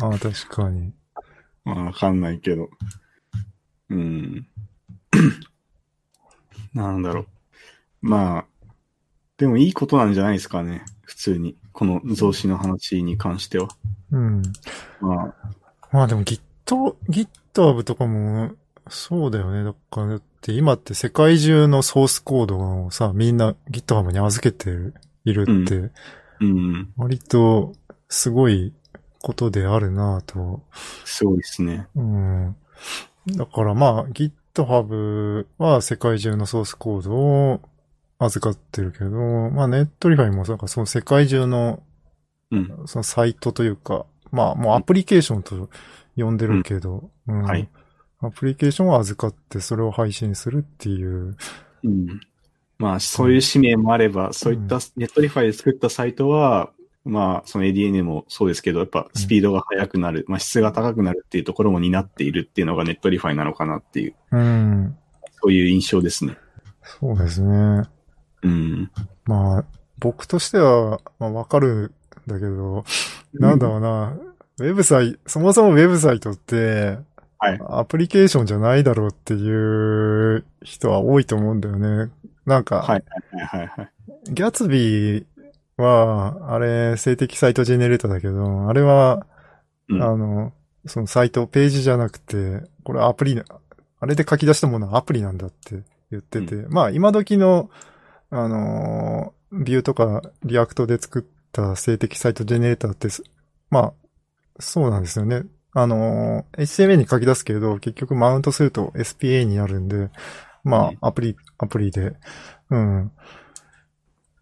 ああ、確かに。まあわかんないけど。うん。なんだろう。まあ、でもいいことなんじゃないですかね。普通に。この増資の話に関しては。うん。まあ、まあでも Git、GitHub とかも、そうだよね。だから、だって今って世界中のソースコードをさ、みんな GitHub に預けているって、うん。割とすごいことであるなぁと。すごいですね。うん。だからまあ GitHub は世界中のソースコードを預かってるけど、まあ Netlify もなんかその世界中のうん。そのサイトというか、まあもうアプリケーションと呼んでるけど、うんはい。アプリケーションを預かってそれを配信するっていう。うん。まあ、そういう使命もあれば、そういった Netlify で作ったサイトは、まあ、その ADN もそうですけど、やっぱスピードが速くなる、まあ質が高くなるっていうところも担っているっていうのが Netlify なのかなっていう、うん。そういう印象ですね。そうですね。うん。まあ、僕としては、まあわかるんだけど、なんだろうな、ウェブサイト、そもそもウェブサイトって、はいアプリケーションじゃないだろうっていう人は多いと思うんだよね。なんか、はいはいはいはい。 Gatsby は、あれ、静的サイトジェネレーターだけど、あれは、うんあの、そのサイト、ページじゃなくて、これアプリな、あれで書き出したものはアプリなんだって言ってて、まあ今時の、あのー、 Vue とか React で作った静的サイトジェネレーターってす、まあ、そうなんですよね。あのー、HTML に書き出すけど、結局マウントすると SPA になるんで、まうんあ、アプリ、アプリで、うん。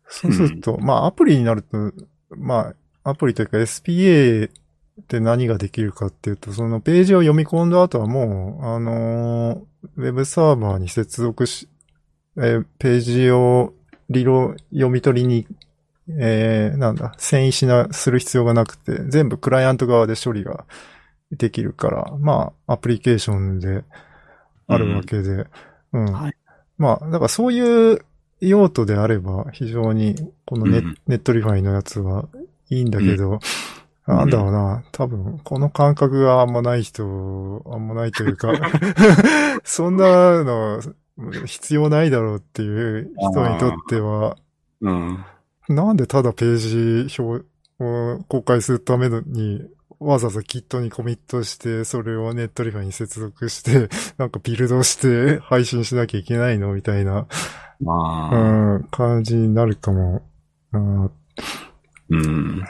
そうすると、まあ、アプリになると、まあ、アプリというか SPA って何ができるかっていうと、そのページを読み込んだ後はもう、あのーウェブサーバーに接続し、えーページをリロ読み取りに、えーなんだ、遷移しな、する必要がなくて、全部クライアント側で処理ができるから、まあ、アプリケーションであるわけで、うん。はい。まあ、だからそういう用途であれば、非常に、このネ,、うん。 Netlify のやつはいいんだけど、うん。なんだろうな、多分、この感覚があんまない人、あんまないというか、そんなの必要ないだろうっていう人にとっては、うん。なんでただページ表を公開するために、わざわざ Git にコミットして、それを Netlify に接続して、なんかビルドして配信しなきゃいけないのみたいな、まうあ、ん、感じになるかも。うんうん。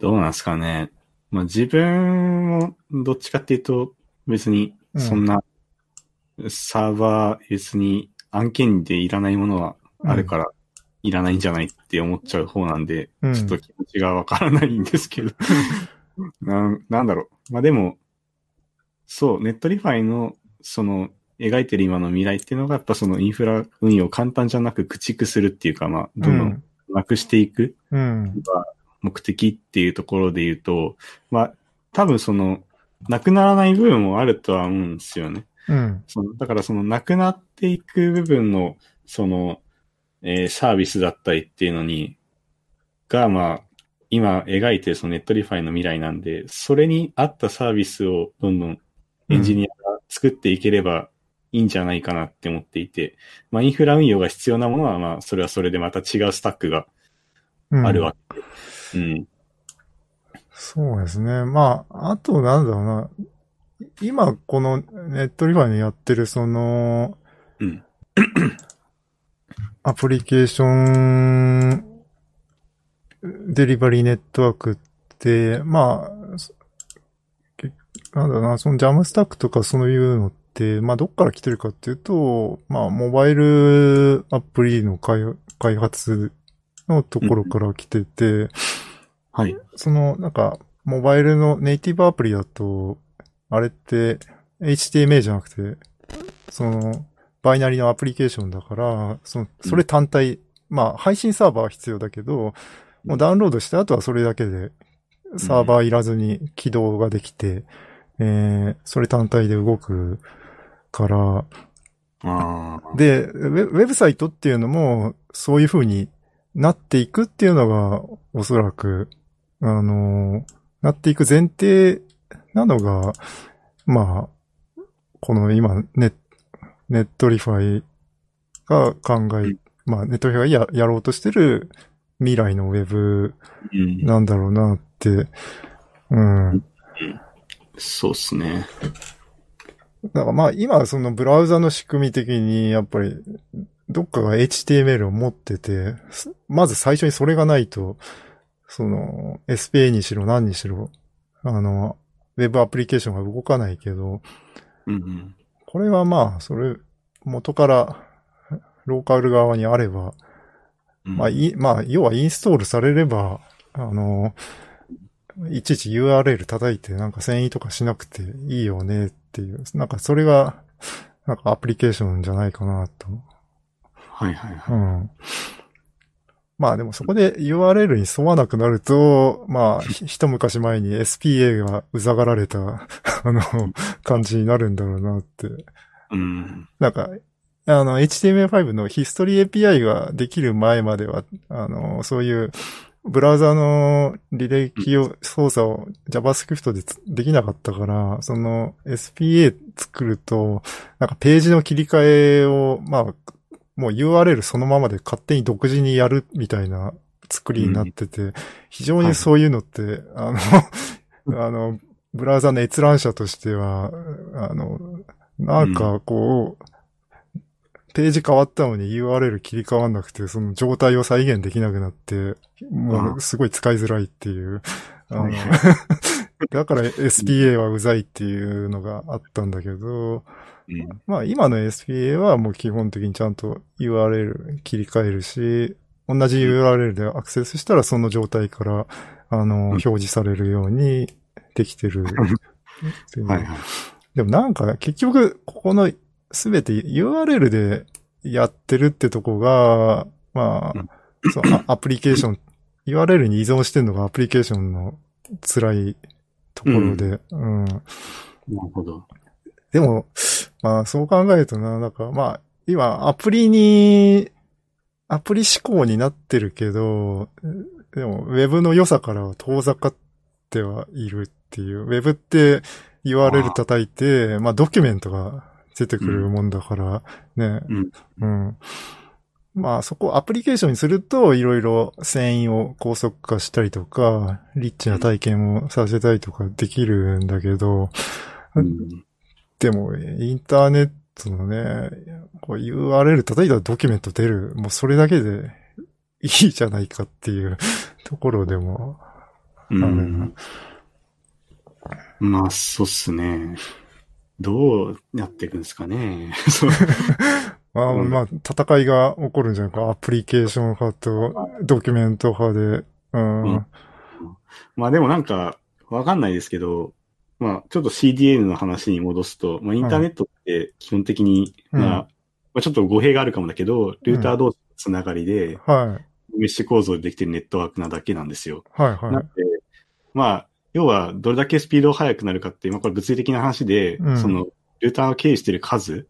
どうなんですかね。まあ自分もどっちかっていうと別にそんなサーバー別に案件でいらないものはあるからいらないんじゃないって思っちゃう方なんで、うんちょっと気持ちがわからないんですけど。なんなんだろう。まあでも、そう、 Netlify のその描いてる今の未来っていうのがやっぱそのインフラ運用を簡単じゃなく駆逐するっていうか、まあ、どんどんなくしていくうん。目的っていうところで言うと、まあ、多分その、なくならない部分もあるとは思うんですよね。うん。そのだからそのなくなっていく部分の、その、えーサービスだったりっていうのに、が、まあ、今描いてるその Netlify の未来なんで、それに合ったサービスをどんどんエンジニアが作っていければいいんじゃないかなって思っていて、まあインフラ運用が必要なものは、まあそれはそれでまた違うスタックがうんあるわけで。うん。そうですね。まあ、あとなんだろうな。今、この Netlify にやってるその、うん。 Application Delivery Network って、まあ、なんだな、その Jamstack とかそういうのっって、まあ、どっから来てるかっていうと、まあ、モバイルアプリの開開発のところから来てて、はい。その、なんか、モバイルのネイティブアプリだと、あれって、HTML じゃなくて、その、バイナリのアプリケーションだから、その、それ単体、まあ、配信サーバーは必要だけど、もうダウンロードした後はそれだけで、サーバーいらずに起動ができて、えー、それ単体で動くから。で、ウェウェブサイトっていうのも、そういう風になっていくっていうのが、おそらく、あの、なっていく前提なのが、まあ、この今、ネ Netlify が考え、まあ、 Netlify がややろうとしてる未来のウェブうん。なんだろうなって、うん。そうっすね。だからまあ今そのブラウザの仕組み的にやっぱりどっかが HTML を持ってて、すまず最初にそれがないと、その SPA にしろ何にしろ、あの、ウェブアプリケーションが動かないけど、うんうん。これはまあそれ元からローカル側にあれば、うんまあい、まあ要はインストールされれば、あの、いちいち URL 叩いてなんか遷移とかしなくていいよねっていう、なんかそれが、なんかアプリケーションじゃないかなと。はいはいはい。うん。まあでもそこで URL に沿わなくなると、まあ、ひ一昔前に SPA がうざがられた、あの、感じになるんだろうなって。うん。なんか、あの、HTML5 のヒストリー API ができる前までは、あの、そういう、ブラウザの履歴を、操作を JavaScript でつできなかったから、その SPA 作ると、なんかページの切り替えを、まあ、もう URL そのままで勝手に独自にやるみたいな作りになってて、非常にそういうのって、あの、あの、ブラウザの閲覧者としては、あの、なんかこう、ページ変わったのに URL 切り替わんなくて、その状態を再現できなくなって、もうすごい使いづらいっていう。あのはい。は だから SPA はうざいっていうのがあったんだけど、うんまあ今の SPA はもう基本的にちゃんと URL 切り替えるし、同じ URL でアクセスしたらその状態から、あの、表示されるようにできてる。はいはい。でもなんか結局、ここのすべて URL でやってるってとこが、まうんあ、そアプリケーション、URL に依存してるのがアプリケーションの辛いところで、うん。なるほど。でも、まあそう考えるとな、なんかまあ、今アプリに、アプリ思考になってるけど、でも Web の良さからは遠ざかってはいるっていう。Web って URL 叩いて、まあドキュメントが出てくるもんだから、ね。うん。うん。まあそこアプリケーションにするといろいろ遷移を高速化したりとか、リッチな体験をさせたりとかできるんだけど、うんでも、インターネットのね、こう URL 叩いたらドキュメント出る。もうそれだけでいいじゃないかっていう ところでもあう。ん。まあ、そうっすね。どうやっていくんですかね。まあ、うんまあ、戦いが起こるんじゃないか。アプリケーション派とドキュメント派で。うん。うんまあでもなんか、わかんないですけど、まあちょっと CDN の話に戻すと、まあインターネットって基本的に、うんまあ、まあちょっと語弊があるかもだけど、ルーター同士のつながりで、はい。メッシュ構造でできてるネットワークなだけなんですよ。はい、はないん。で、まあ、要はどれだけスピードが速くなるかって、まあこれ物理的な話で、うんその、ルーターを経由している数、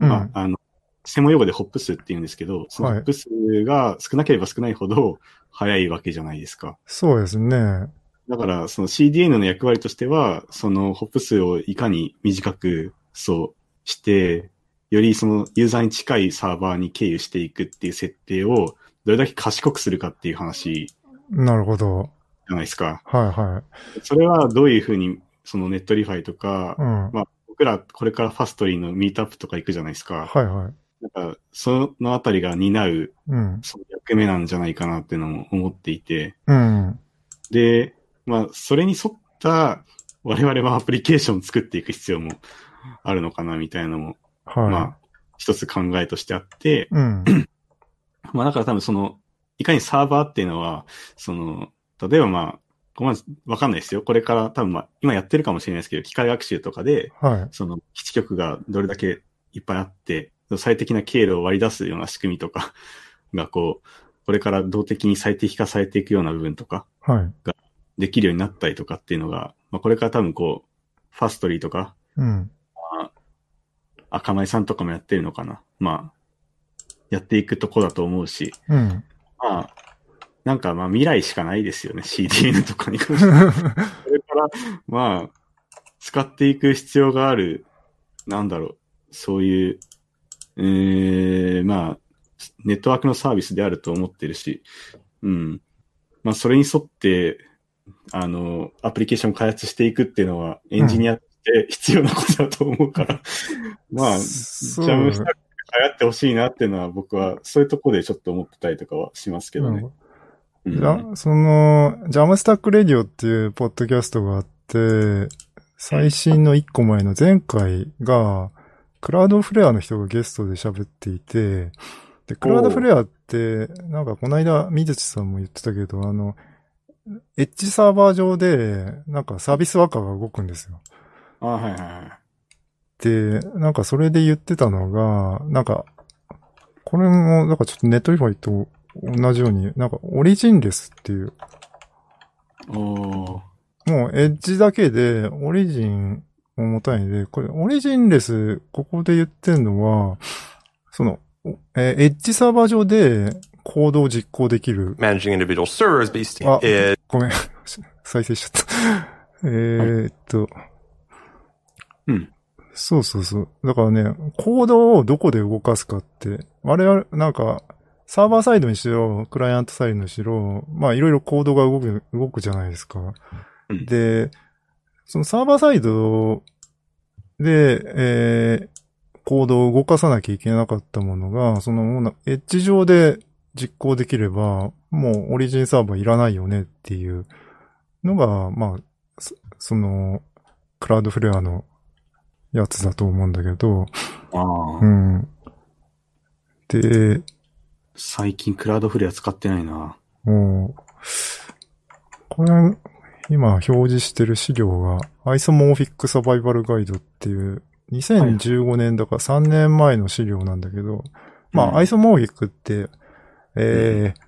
うんまあ、あの、専門用語でホップ数って言うんですけど、そのはいホップ数が少なければ少ないほど速いわけじゃないですか。そうですね。だから、その CDN の役割としては、そのホップ数をいかに短く、そうして、よりそのユーザーに近いサーバーに経由していくっていう設定を、どれだけ賢くするかっていう話なるほど。じゃないですか。はい、はそれはどういうふうに、その Netlify とかい。う、ん。まあ僕らこれから Fastly のミートアップとか行くじゃないですか。はい、はい。なんか、そのあたりが担う、うん。その役目なんじゃないかなっていうのも思っていて、うん。で、まあ、それに沿った我々はアプリケーションを作っていく必要もあるのかなみたいなのも、はい。まあ、一つ考えとしてあって、うん。まあだから多分その、いかにサーバーっていうのは、その、例えばまあ、わかんないですよ。これから多分まあ、今やってるかもしれないですけど、機械学習とかで、はい。その基地局がどれだけいっぱいあって、最適な経路を割り出すような仕組みとかがこう、これから動的に最適化されていくような部分とか、はい。できるようになったりとかっていうのが、まあこれから多分こう、ファストリーとか、うん。赤米さんとかもやってるのかな。まあ、やっていくとこだと思うし、うん。まあ、なんかまあ未来しかないですよね。CDN とかに関しては。これから、まあ、使っていく必要がある、なんだろう、そういう、えー、まあ、ネットワークのサービスであると思ってるし、うん。まあ、それに沿って、あの、アプリケーション開発していくっていうのは、エンジニアって必要なことだと思うから、まあ、 Jamstack 流行ってほしいなっていうのは僕はそういうところでちょっと思ってたりとかはしますけどね。うん。じゃ、その、 Jamstack Radio っていうポッドキャストがあって、最新の一個前の前回が、 Cloudflare の人がゲストで喋っていて、で、 Cloudflare って、なんかこの間、水地さんも言ってたけど、あの、エッジサーバー上で、なんか Service Worker が動くんですよ。あはいはいはい。で、なんかそれで言ってたのが、なんか、これも、なんかちょっと Netlify と同じように、なんか originless っていう、もうエッジだけでオリジンを持たないで、これ originless、ここで言ってるのは、その、えーエッジサーバー上でコードを実行できる。managing individual servers based in Ah. ごめん、再生しちゃった。えーっと。うん。そうそうそう。だからね、コードをどこで動かすかって、我々、なんか、サーバーサイドにしろ、クライアントサイドにしろ、まあいろいろコードが動く、動くじゃないですか。うんで、そのサーバーサイドで、えー、コードを動かさなきゃいけなかったものが、そのエッジ上で実行できれば、もうオリジンサーバーいらないよねっていうのが、まあ、そその、クラウドフレアのやつだと思うんだけど、ああ、うん。で、最近クラウドフレア使ってないな。もう、これ、今表示してる資料が、アイソモーフィックサバイバルガイドっていう、2015年だから3年前の資料なんだけど、まあ、アイソモーフィックって、えー。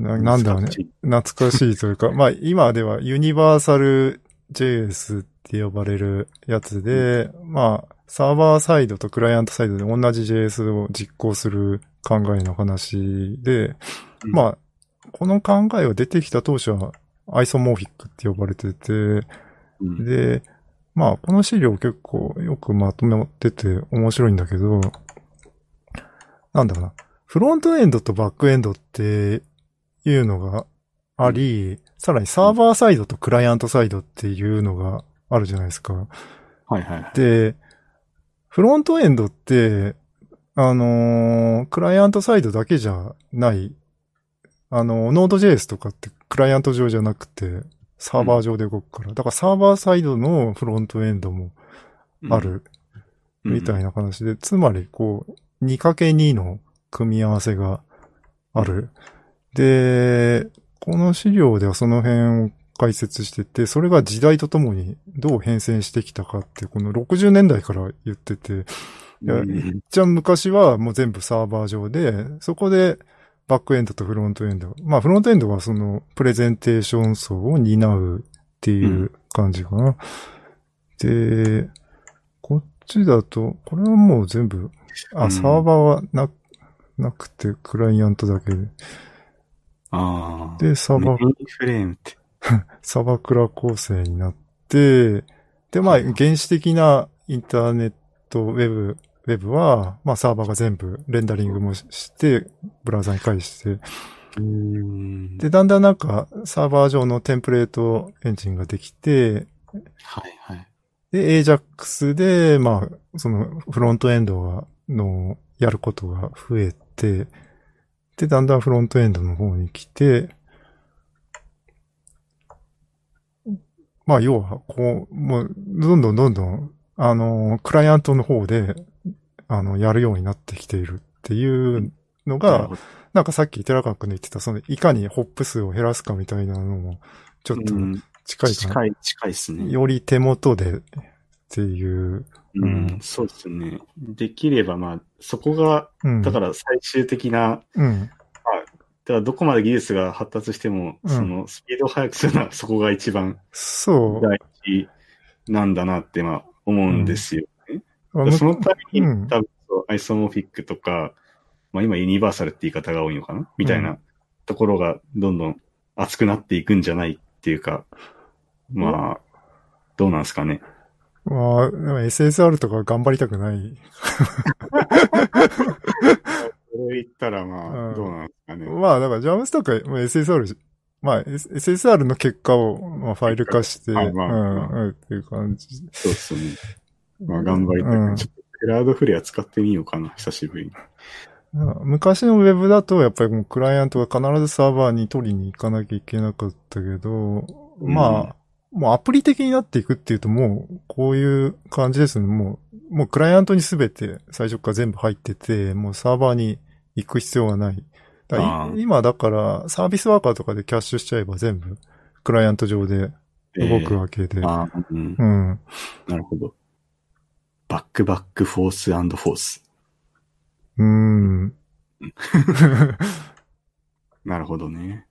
ななんだろうね、懐かしいというか、まあ、今ではユニバーサル JS って呼ばれるやつで、まあ、サーバーサイドとクライアントサイドで同じ JS を実行する考えの話で、うん。まあ、この考えが出てきた当初は、アイソモーフィックって呼ばれてて、うん。で、まあ、この資料結構よくまとめてて面白いんだけど、なんだろうな。フロントエンドとバックエンドっていうのがあり、さらにサーバーサイドとクライアントサイドっていうのがあるじゃないですか。はいはいはい。で、フロントエンドって、あのークライアントサイドだけじゃない。あの、Node.js とかってクライアント上じゃなくて、サーバー上で動くから。だからサーバーサイドのフロントエンドもあるみたいな。な話で、つまりこう、2×2 の組み合わせがある。で、この資料ではその辺を解説してて、それが時代とともにどう変遷してきたかって、この60年代から言ってて、じゃあ昔はもう全部サーバー上で、そこでバックエンドとフロントエンド。まあフロントエンドはそのプレゼンテーション層を担うっていう感じかな。で、こっちだと、これはもう全部、うあ、んサーバーはな、なくてクライアントだけで。ああ。で、サーバフレームって。サバクラ構成になって、で、まあ、原始的なインターネットウェブ、ウェブは、まあ、サーバーが全部レンダリングもして、ブラウザに返して、うんで、だんだんなんか、サーバー上のテンプレートエンジンができて、はいはい。で、AJAX で、まあ、その、フロントエンドが、の、やることが増えて、で、だんだんフロントエンドの方に来て、まあ、要は、こう、もう、どんどんどんどん、あの、クライアントの方で、あの、やるようになってきているっていうのが、なんかさっき寺川君の言ってた、その、いかにホップ数を減らすかみたいなのも、ちょっとうん近いかな。近い、近いですね。より手元でっていう、ううんん、そうですね。できれば、まあ、そこが、うん。だから最終的な、うん。だからどこまで技術が発達しても、うんそのスピードを速くするのはそこが一番そう。大事なんだなって、まあ、思うんですよ。あむそのために、うん多分アイソモフィックとか、まあ今ユニバーサルって言い方が多いのかな？みたいうなところがどんどん熱くなっていくんじゃないっていうか、まあ、どうなんですかね。まあ、SSR とか頑張りたくない。それ言ったらまうんあ、どうなんですかね。まあ、だからジャムスとか、まあ、SSR、まあ、SSR の結果を、まあ、ファイル化して、はいまあうん、うん、っていう感じ。そうですね。まあ頑張りたい。うんちょっとクラウドフレア使ってみようかな、久しぶりに。昔のウェブだと、やっぱりもうクライアントが必ずサーバーに取りに行かなきゃいけなかったけど、まあ、もうアプリ的になっていくっていうともう、こういう感じですね。もう、もうクライアントにすべて最初から全部入ってて、もうサーバーに行く必要がない。だ今だから、サービスワーカーとかでキャッシュしちゃえば全部、クライアント上で動くわけで。ああ、うん。うん。なるほど。バックバックフォースフォース。うーん。なるほどね。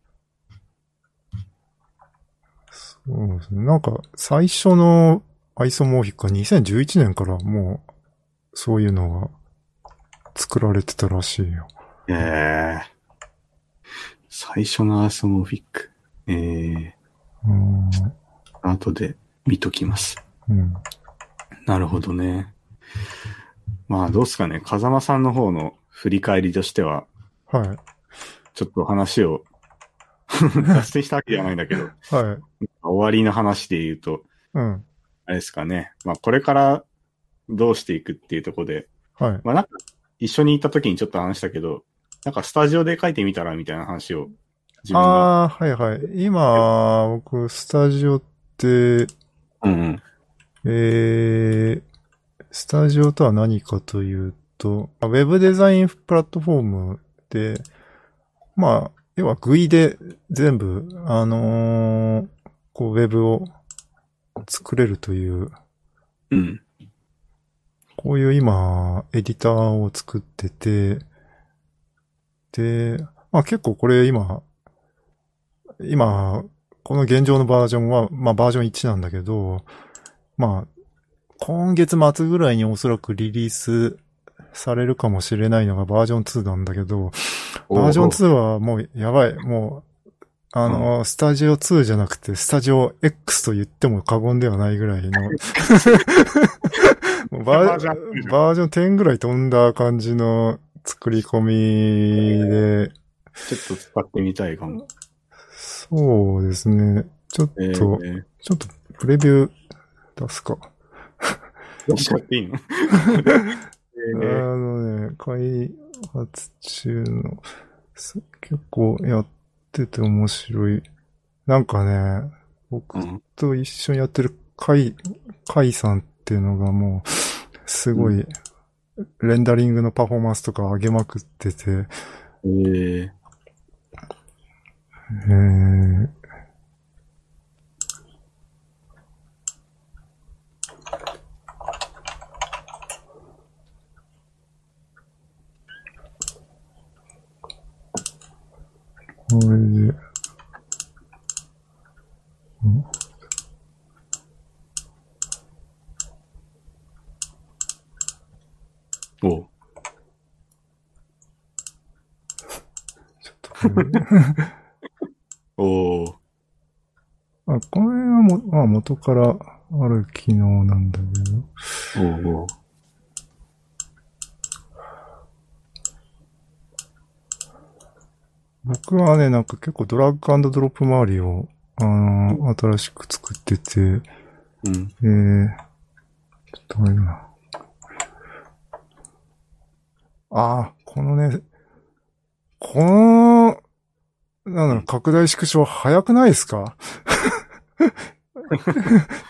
そうですね。なんか、最初のアイソモーフィックは2011年からもう、そういうのが作られてたらしいよ。ええ最初のアーソモフィック。ええうん。後で見ときます。うん。なるほどね。まあどうすかね。風間さんの方の振り返りとしては、はい。ちょっと話を 脱線したわけじゃないんだけど、はい。終わりの話で言うと、うん。あれですかね。まあこれからどうしていくっていうところで、はい。まあなんか一緒に行った時にちょっと話したけど、なんかスタジオで書いてみたらみたいな話を自分が。ああー、はいはい。今、僕、スタジオって、うんうん。えー、スタジオとは何かというと、ウェブデザインプラットフォームで、まあ、要は GUI で全部、あのーこう、ウェブを作れるという、うん。こういう今、エディターを作ってて、で、まあ結構これ今、今、この現状のバージョンは、まあバージョン1なんだけど、まあ、今月末ぐらいにおそらくリリースされるかもしれないのがバージョン2なんだけど、バージョン2はもうやばい。もう、あの、スタジオ2じゃなくて、スタジオ X と言っても過言ではないぐらいの、バージョンバージョン10ぐらい飛んだ感じの作り込みで、ちょっと使ってみたいかも。そうですね。ちょっと、えー、ちょっとプレビュー出すか。どうしちゃっていいの？あ えー。のね、開発中の、す結構やってて面白い。なんかね、僕うんと一緒にやってるカイ、カイさんっていうのがもう、すごい、レンダリングのパフォーマンスとか上げまくってて、えー、えー、これで、んお。うちょっとこれ お。ーあ、これはも、まあ元からある機能なんだけど、おうおう僕はね、なんか結構ドラッグドロップ周りを、あの新しく作ってて、うん。えー、ちょっとあれだな。ああ、このね、この、なんだろう、拡大縮小早くないですか？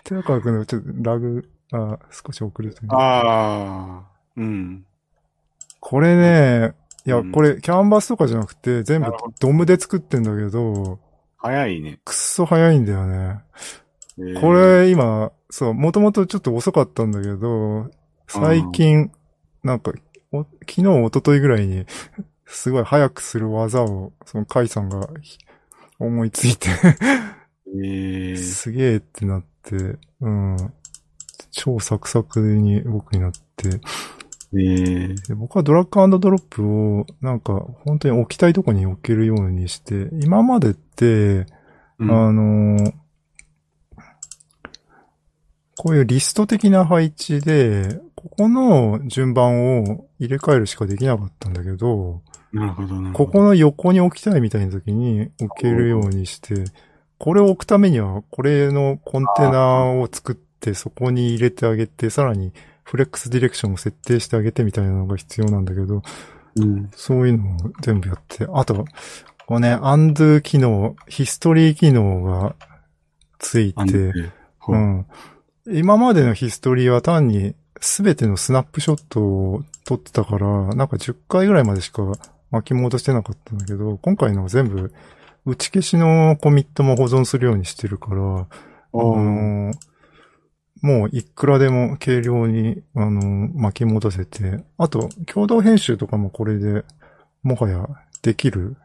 寺川君のちょっとラグあ少し遅れてる。ああ、うん。これね、いや、うんこれ、キャンバスとかじゃなくて、全部なるほどドムで作ってんだけど、早いね。くっそ早いんだよね。えーこ、れ、今、そう、もともとちょっと遅かったんだけど、最近、なんか、お昨日、一昨日ぐらいに、すごい早くする技を、そのカイさんがひ思いついて、えー、すげえってなって、うん。超サクサクに僕になって、えー、で僕はドラッグドロップを、なんか、本当に置きたいとこに置けるようにして、今までって、うんあのーこういうリスト的な配置で、ここの順番を入れ替えるしかできなかったんだけど、なるほど、な。ここの横に置きたいみたいな時に置けるようにして、これを置くためには、これのコンテナを作って、そこに入れてあげて、さらにフレックスディレクションを設定してあげてみたいなのが必要なんだけど、うん。そういうのを全部やって、あと、こうね、アンドゥ機能、ヒストリー機能がついて、うん。今までのヒストリーは単に全てのスナップショットを撮ってたから、なんか10回ぐらいまでしか巻き戻してなかったんだけど、今回のは全部打ち消しのコミットも保存するようにしてるから、あのーもういくらでも軽量に、あのー巻き戻せて、あと、共同編集とかもこれでもはやできる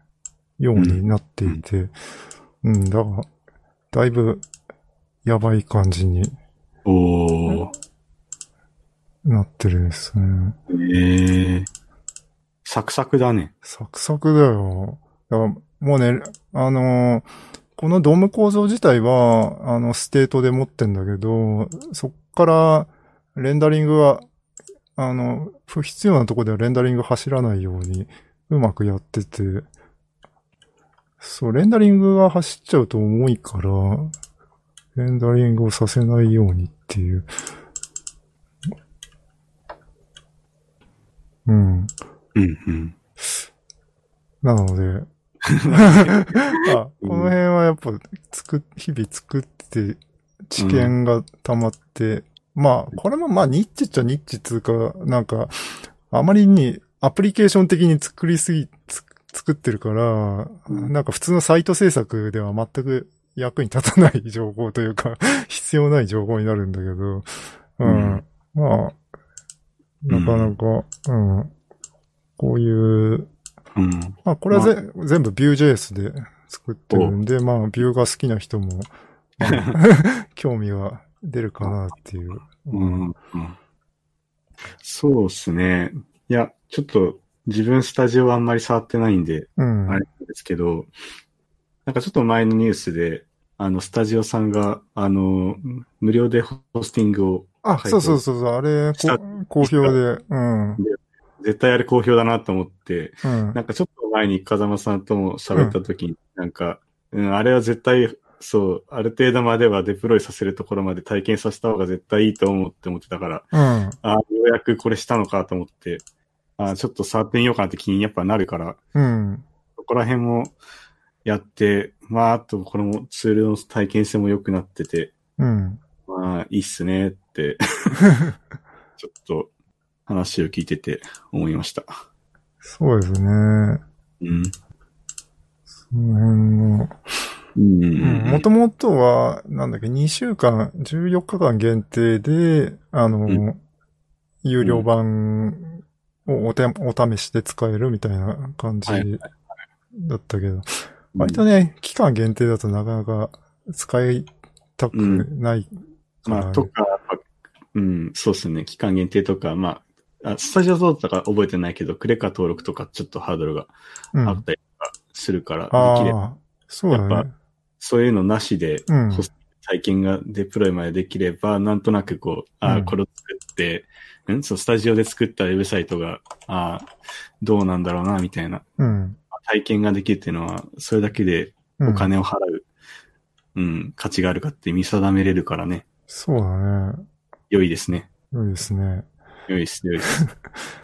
ようになっていて、うん、だから、だいぶやばい感じにおー。なってるですね。えー。サクサクだね。サクサクだよ。だからもうね、あのーこの DOM 構造自体は、あの、 state で持ってんだけど、そっから、レンダリングは、あの、不必要なとこではレンダリング走らないように、うまくやってて、そう、レンダリングが走っちゃうと重いから、レンダリングをさせないようにっていう。うん。うん、うん。なので、あこの辺はやっぱ作っ、日々作って知見が溜まって、まあ、これもまあニッチっちゃニッチっつうか、なんか、あまりにアプリケーション的に作りすぎ、つ作ってるから、なんか普通のサイト制作では全く役に立たない情報というか、必要ない情報になるんだけど、うん。うんまあ、なかなか、うん。こういううん。まあ、これはぜ、全部 Vue.js で作ってるんで、まあ、Vue が好きな人も、まあ 興味が出るかなっていう。うん。うん。そうっすね。いや、ちょっと自分スタジオはあんまり触ってないんで、うん。あれなんですけど、なんかちょっと前のニュースで、あの、スタジオさんが、あの、無料でホスティングを、あ、はいそうそうそうそう、あれ、したこ好評で、うん。絶対あれ好評だなと思って、うん。なんかちょっと前に風間さんとも喋った時に、なんか、うん、あれは絶対、そう、ある程度まではデプロイさせるところまで体験させた方が絶対いいと思って思ってたから、うん。ああ、ようやくこれしたのかと思って、あちょっと触ってみようかなって気にやっぱなるから、うん。そこら辺もやって、まあ、あとこのツールの体験性も良くなってて、うん。まあ、いいっすねって、ちょっと話を聞いてて思いました。そうですね。うん。その辺の、うん。うん。もともとは、なんだっけ、2週間、14日間限定で、あの、うん有料版をおてお試しで使えるみたいな感じはいだったけど、割とね、期間限定だとなかなか使いたくないからね、まあ、とか、うん、そうですね。期間限定とか、まあ、あスタジオどうだったか覚えてないけど、クレカ登録とかちょっとハードルがうんあったりとかするから、できれば、ああ、そうだやっね。そういうのなしで、うん。ホス体験がデプロイまでできれば、なんとなくこう、ああ、うんこれを作って、んそう、スタジオで作ったウェブサイトが、ああ、どうなんだろうな、みたいなうん。体験ができるっていうのは、それだけでうんお金を払う、うん、価値があるかって見定めれるからね。そうだね。良いですね。良いですね。良いです、良いです。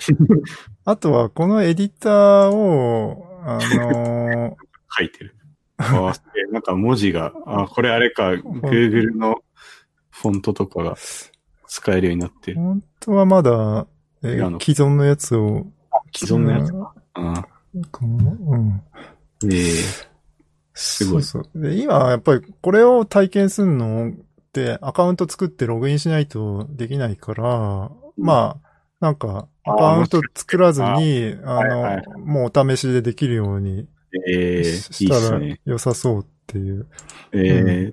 あとは、このエディターを、あの 書いてる。あ。なんか文字が、あこれあれか、Google のフォントとかが。使えるようになってる。本当はまだ、え違うの既存のやつを、既存のやつうんうん。ええすごいそうそう。で、今、やっぱりこれを体験するのって、アカウント作ってログインしないとできないから、まあ、なんか、アカウント作らずに、あはいはいの、もうお試しでできるようにしたら。良さそうっていう。ええ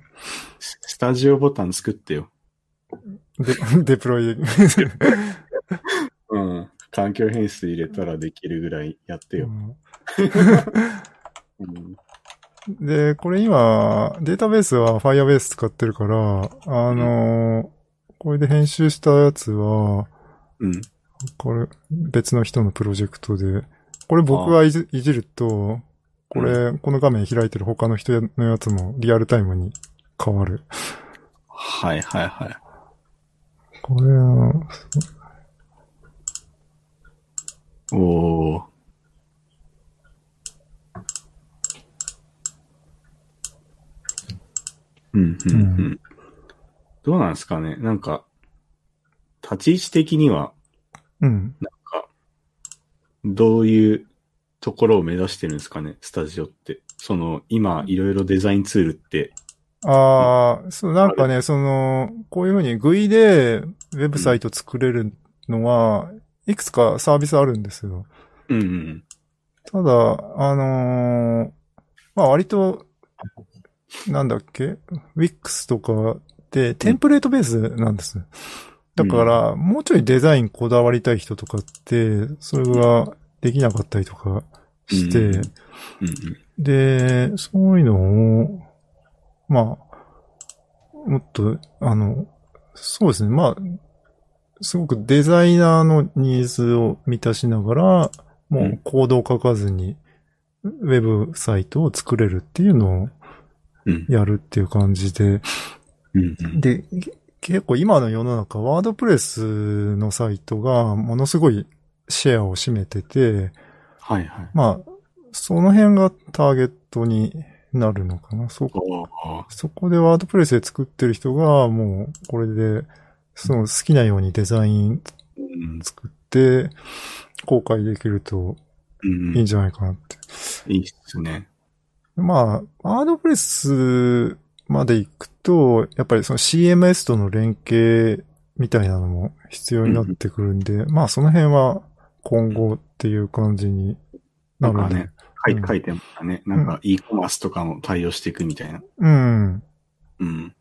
スタジオボタン作ってよ。で、デプロイで。うん。環境変数入れたらできるぐらいやってよ。うん。で、これ今、データベースは Firebase 使ってるから、あの、これで編集したやつは、うん。これ、別の人のプロジェクトで、これ僕がいじいじると、これ、この画面開いてる他の人のやつもリアルタイムに変わる。はいはいはい。これは、おー。うん、うん、う。うんどうなんですかねなんか、立ち位置的には、うん。どういうところを目指してるんですかねスタジオって。その、今、いろいろデザインツールって、ああ、そう、なんかね、その、こういうふうに GUI でウェブサイト作れるのは、いくつかサービスあるんですよ。うんうんただ、あのーまあ割と、なんだっけ ?Wix とかってテンプレートベースなんです。だから、もうちょいデザインこだわりたい人とかって、それができなかったりとかして、うん。うんうん。で、そういうのを、まあ、もっと、あの、そうですね、まあ、すごくデザイナーのニーズを満たしながら、もうコードを書かずに、ウェブサイトを作れるっていうのをうん。やるっていう感じで、うんうん。で、け結構今の世の中、ワードプレスのサイトがものすごいシェアを占めてて、はいはい。まあ、その辺がターゲットになるのかな？そ、おーそこでワードプレスで作ってる人が、もう、これで、その好きなようにデザインうん作って、公開できるとうんいいんじゃないかなって。いいっすね。まあ、ワードプレスまで行くと、やっぱりその CMS との連携みたいなのも必要になってくるんで、まあその辺は今後っていう感じになるんで。なんかね、書うんい書いてましたね。なんか e コマースとかも対応していくみたいな。うん。うん。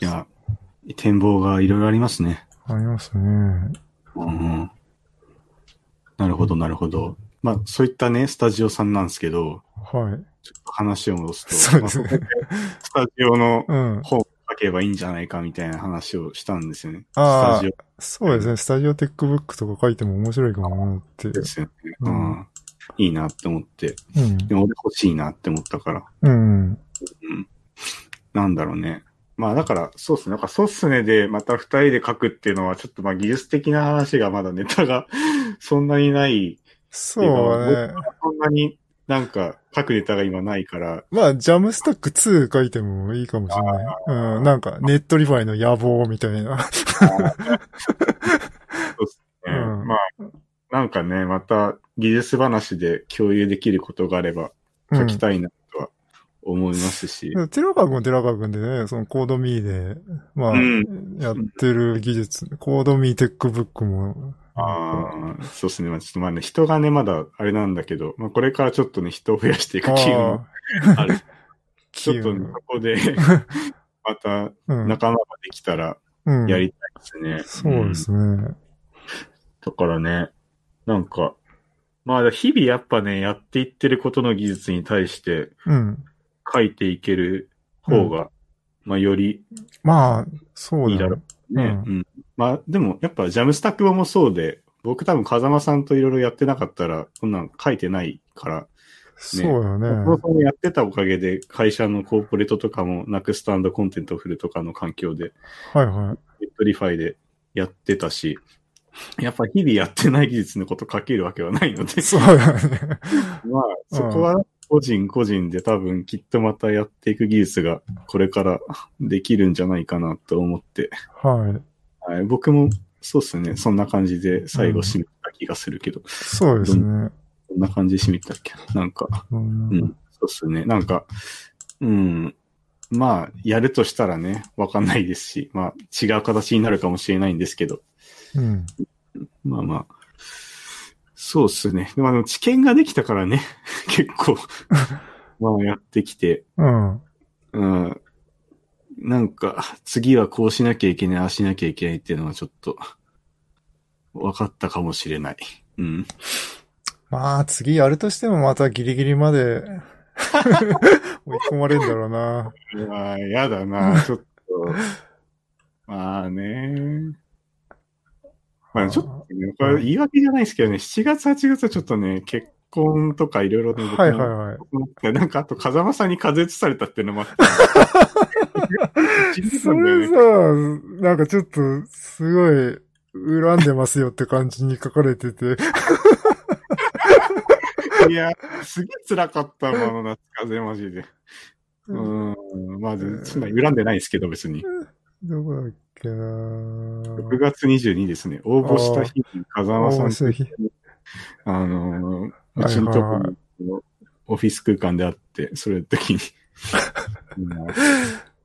いや、展望がいろいろありますね。ありますね。うん。なるほど、なるほど。まあ、そういったね、スタジオさんなんですけど、はい。ちょっと話を戻すと、そうですねスタジオのうん。本を書けばいいんじゃないかみたいな話をしたんですよね。あースタジそうですね。スタジオテックブックとか書いても面白いかもなって。オですよね。ううんん。いいなって思って。うん。でも俺欲しいなって思ったから。うん。なんだろうね。まあだから、そうっすね。なんかそうっすねで、また二人で書くっていうのは、ちょっとまあ技術的な話がまだネタが そんなにない。そうね。そんなになんか書くネタが今ないから、まあ、 Jamstack 2書いてもいいかもしれない。うん。なんか、 Netlify の野望みたいな。ねうんまあ、なんかね、また技術話で共有できることがあれば書きたいなとは思いますし。うん。寺川君、寺川君でね、そのコードミーで、まあ、うんやってる技術、コードミーテックブックも、ああ、そうですね。まあちょっとまあね、人がね、まだあれなんだけど、まあこれからちょっとね、人を増やしていく機運もある。ちょっとね、そこで、またうん、仲間ができたらうん。やりたいですね。そうですね。だからね、なんか、まあ日々やっぱね、やっていってることの技術に対してうん。書いていける方が、まあよりまあ、そうだいいだろね、ううん。まあでもやっぱ Jamstack もそうで、僕多分風間さんといろいろやってなかったら、こんなん書いてないから、そうよね。僕もそのやってたおかげで、会社のコーポレートとかも、 Nuxt Contentful とかの環境で、はいはい。 Netlify でやってたし、やっぱ日々やってない技術のこと書けるわけはないので、そうだね。まあ、そこは個人個人で多分きっとまたやっていく技術がこれからできるんじゃないかなと思って。はい。はい、僕もそうですね。そんな感じで最後締めた気がするけど。そうですね。こんな感じで締めたっけ？なんか、うんうん、そうっすね。なんか、うん。まあ、やるとしたらね、わかんないですし、まあ、違う形になるかもしれないんですけど、うん。まあまあ、そうっすね。まあ知見ができたからね、結構、まあやってきて、うん。うん。なんか、次はこうしなきゃいけない、ああしなきゃいけないっていうのはちょっと、分かったかもしれない。うん。まあ、次やるとしてもまたギリギリまで 追い込まれるんだろうな。いやー、やだな、ちょっと。まあね。まあちょっとね、これ言い訳じゃないですけどね、7月、8月はちょっとね、結婚とかいろいろね、僕はいはいはい。い。なんかあと風間さんに風邪移されたっていうのもあって。それさ、なんかちょっと、すごい、恨んでますよって感じに書かれてて。いや、すげえ辛かったもの夏風マジで。うん。まず、そんな恨んでないですけど、別に。どこだっけな6月22ですね。応募した日に風間さんと応募した日あのうちのとこのオフィス空間であって、それの時に。う ん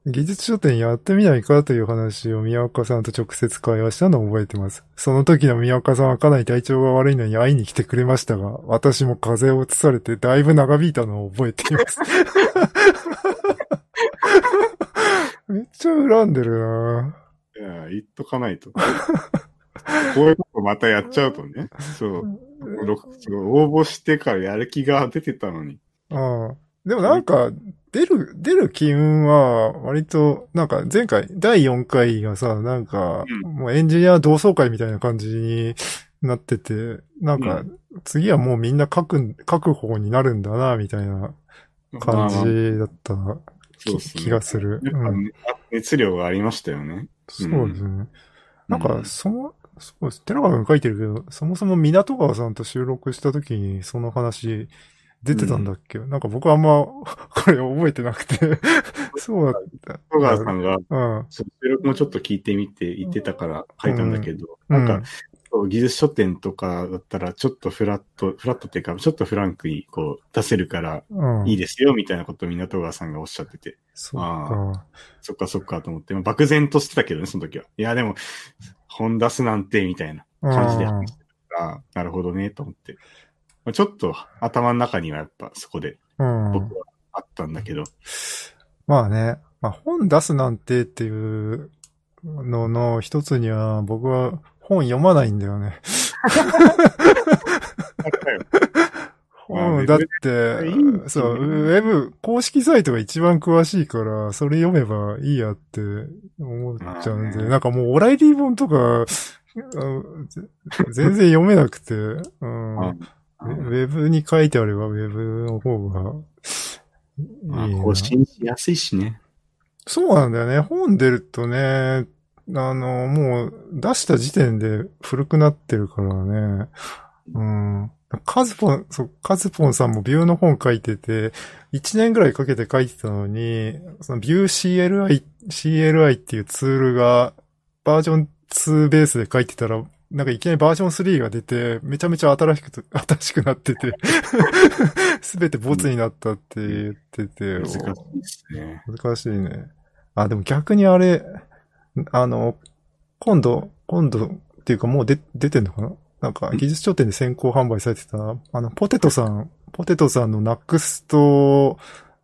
技術書店やってみないかという話を宮岡さんと直接会話したのを覚えてます。その時の宮岡さんはかなり体調が悪いのに会いに来てくれましたが、私も風邪を移されてだいぶ長引いたのを覚えています。めっちゃ恨んでるないや、言っとかないと。こういうことまたやっちゃうとね。そう。応募してからやる気が出てたのに。うん。でもなんか、出る、出る機運は、割と、なんか前回、第4回がさ、なんか、うもうエンジニア同窓会みたいな感じになってて、なんか、う次はもうみんな書く、書く方になるんだな、みたいな感じだった気がする。うん。ね熱量がありましたよね。そうですね。なんか、うんその、そうです。寺川君書いてるけど、そもそも港川さんと収録した時にその話出てたんだっけ、なんか僕あんま、これ覚えてなくて。そうだった。戸川さんが、うん。収録もちょっと聞いてみて言ってたから書いたんだけど、うんなんか、そう技術書店とかだったら、ちょっとフラット、フラットっていうか、ちょっとフランクにこう出せるからうん。いいですよ、みたいなことを港川さんがおっしゃってて、そうあか。そっかそっかと思って、まあ漠然としてたけどね、その時は。いや、でも、本出すなんて、みたいな感じで話してたから、なるほどね、と思って。まあちょっと頭の中にはやっぱそこでうん。僕はあったんだけど、まあね、まあ本出すなんてっていうのの一つには僕は本読まないんだよね。本、だってそう、ウェブ、公式サイトが一番詳しいから、それ読めばいいやって思っちゃうんで、なんかもうオライリー本とか、全然読めなくて、うん。うんウェブに書いてあればウェブの方がまあいいな更新しやすいしね。そうなんだよね。本出るとね、あの、もう出した時点で古くなってるからね。うん。カズポン、そう、カズポンさんもビューの本書いてて、1年ぐらいかけて書いてたのに、そのビュー CLI、CLI っていうツールがバージョン2ベースで書いてたら、なんかいきなりバージョン3が出て、めちゃめちゃ新しくと、新しくなってて、すべてボツになったって言ってて、難しいですね。難しいね。あ、でも逆にあれ、あの、今度、今度っていうかもう出、出てんのかな？なんか技術書店で先行販売されてた、あの、ポテトさん、ポテトさんのナクスト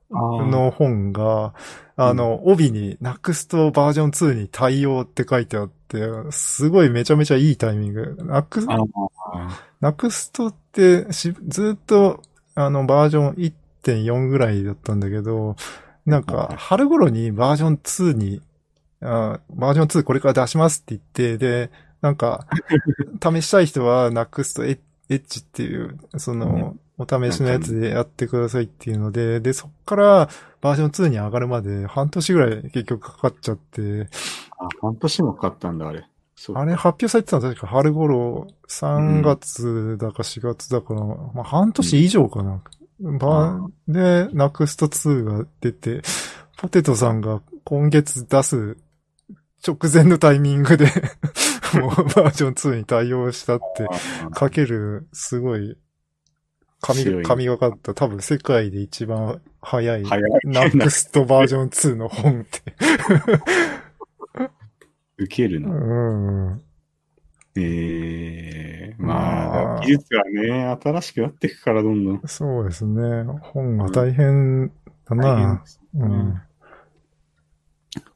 の本が、あの、帯にナクストバージョン2に対応って書いてあって、すごいめちゃめちゃいいタイミング。ナクあナクストってし、ずっと、あの、バージョン1.4ぐらいだったんだけど、なんか、春頃にバージョン2に、あバージョン2これから出しますって言って、で、なんか、試したい人は、ナクストエッエッジっていう、その、お試しのやつでやってくださいっていうので、で、そっからバージョン2に上がるまで半年ぐらい結局かかっちゃって、あ、半年もかかったんだ、あれ。あれ発表されてたのは確か春頃、3月だか4月だか、まあ半年以上かな。版で、ナクスト2が出て、ポテトさんが今月出す直前のタイミングで もうバージョン2に対応したって、かける、すごい、神神がかった、多分世界で一番早い、ナクストバージョン2の本って。う受けるな。ん。ええまあまあ、技術はね、新しくなっていくから、どんどん。そうですね。本は大変だなうん。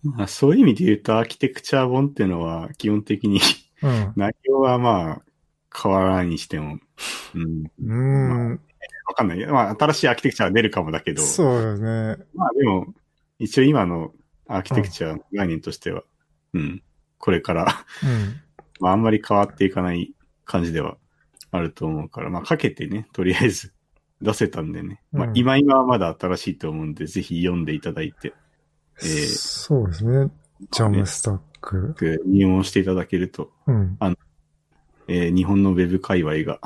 まあ、そういう意味で言うと、アーキテクチャ本っていうのは、基本的にうん。内容はまあ、変わらないにしても、うん、うん。わかんない。まあ、新しいアーキテクチャは出るかもだけど、そうよね。まあでも、一応今のアーキテクチャの概念としては、うん、これから、うん。まああんまり変わっていかない感じではあると思うから、まあかけてね、とりあえず出せたんでね。まあうん今今はまだ新しいと思うんで、ぜひ読んでいただいて、えーそうですね。ジャムスタック。入門していただけると、うん。えー日本のウェブ界隈が、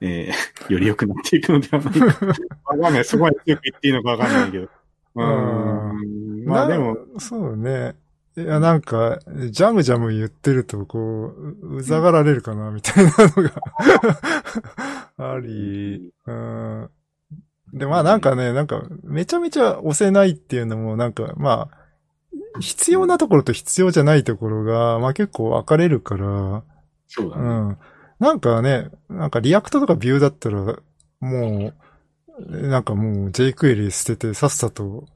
えーより良くなっていくのではないか。わかんない。そこまで強く言っていいのかわかんないけど。うーん。まあでも、な、そうね。いや、なんか、ジャムジャム言ってると、こう、うざがられるかな、みたいなのが あり、うん。で、まあなんかね、なんか、めちゃめちゃ推せないっていうのも、なんか、まあ、必要なところと必要じゃないところが、まあ結構分かれるから、うそうだね。ん。なんかね、なんか React とか Vue だったら、もう、なんかもう jQuery 捨ててさっさと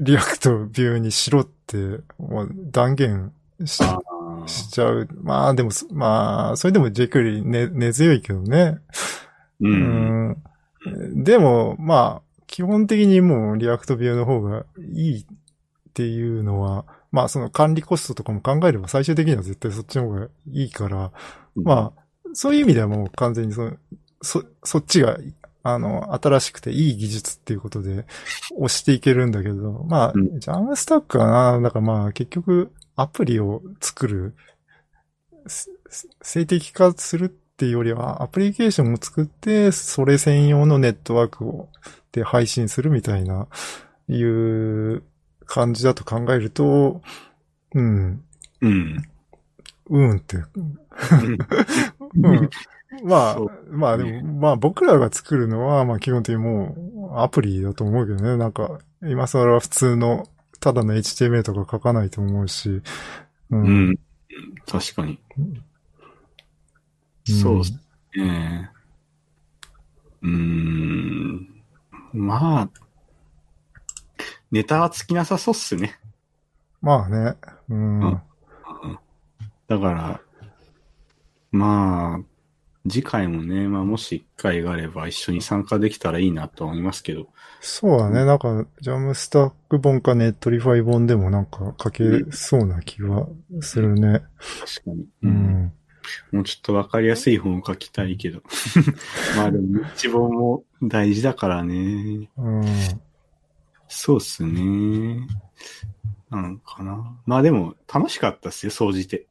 React Vue にしろって、もう断言しあしちゃう。まあでも、まあ、それでも jQuery ね根強いけどね。ーう。うんん。でも、まあ、基本的にもう React Vue の方がいいっていうのは、まあその管理コストとかも考えれば最終的には絶対そっちの方がいいから、まあ、そういう意味ではもう完全にその、そ、そっちが、あの、新しくていい技術っていうことで押していけるんだけど、まあ、うん。 Jamstack はな、だからまあ結局アプリを作る、す静的化するっていうよりはアプリケーションを作って、それ専用のネットワークを、で配信するみたいな、いう感じだと考えると、うん、うん。うんって、うん。まあ まあでも、まあ僕らが作るのは、まあ基本的にもうアプリだと思うけどね。なんか、今更普通の、ただの HTML とか書かないと思うし。うん。うん。確かに。うんそうっすね。うーん。まあ、ネタは尽きなさそうっすね。まあね。うん。うんだから、まあ、次回もね、まあもし一回があれば一緒に参加できたらいいなと思いますけど。そうだね。なんか、 Jamstack 本か Netlify 本でもなんか書けそうな気はするね。確かに。う。ん。もうちょっとわかりやすい本を書きたいけど。まあでも、一本も大事だからね。うん。そうっすね。なんかな。まあでも、楽しかったっすよ、総じて。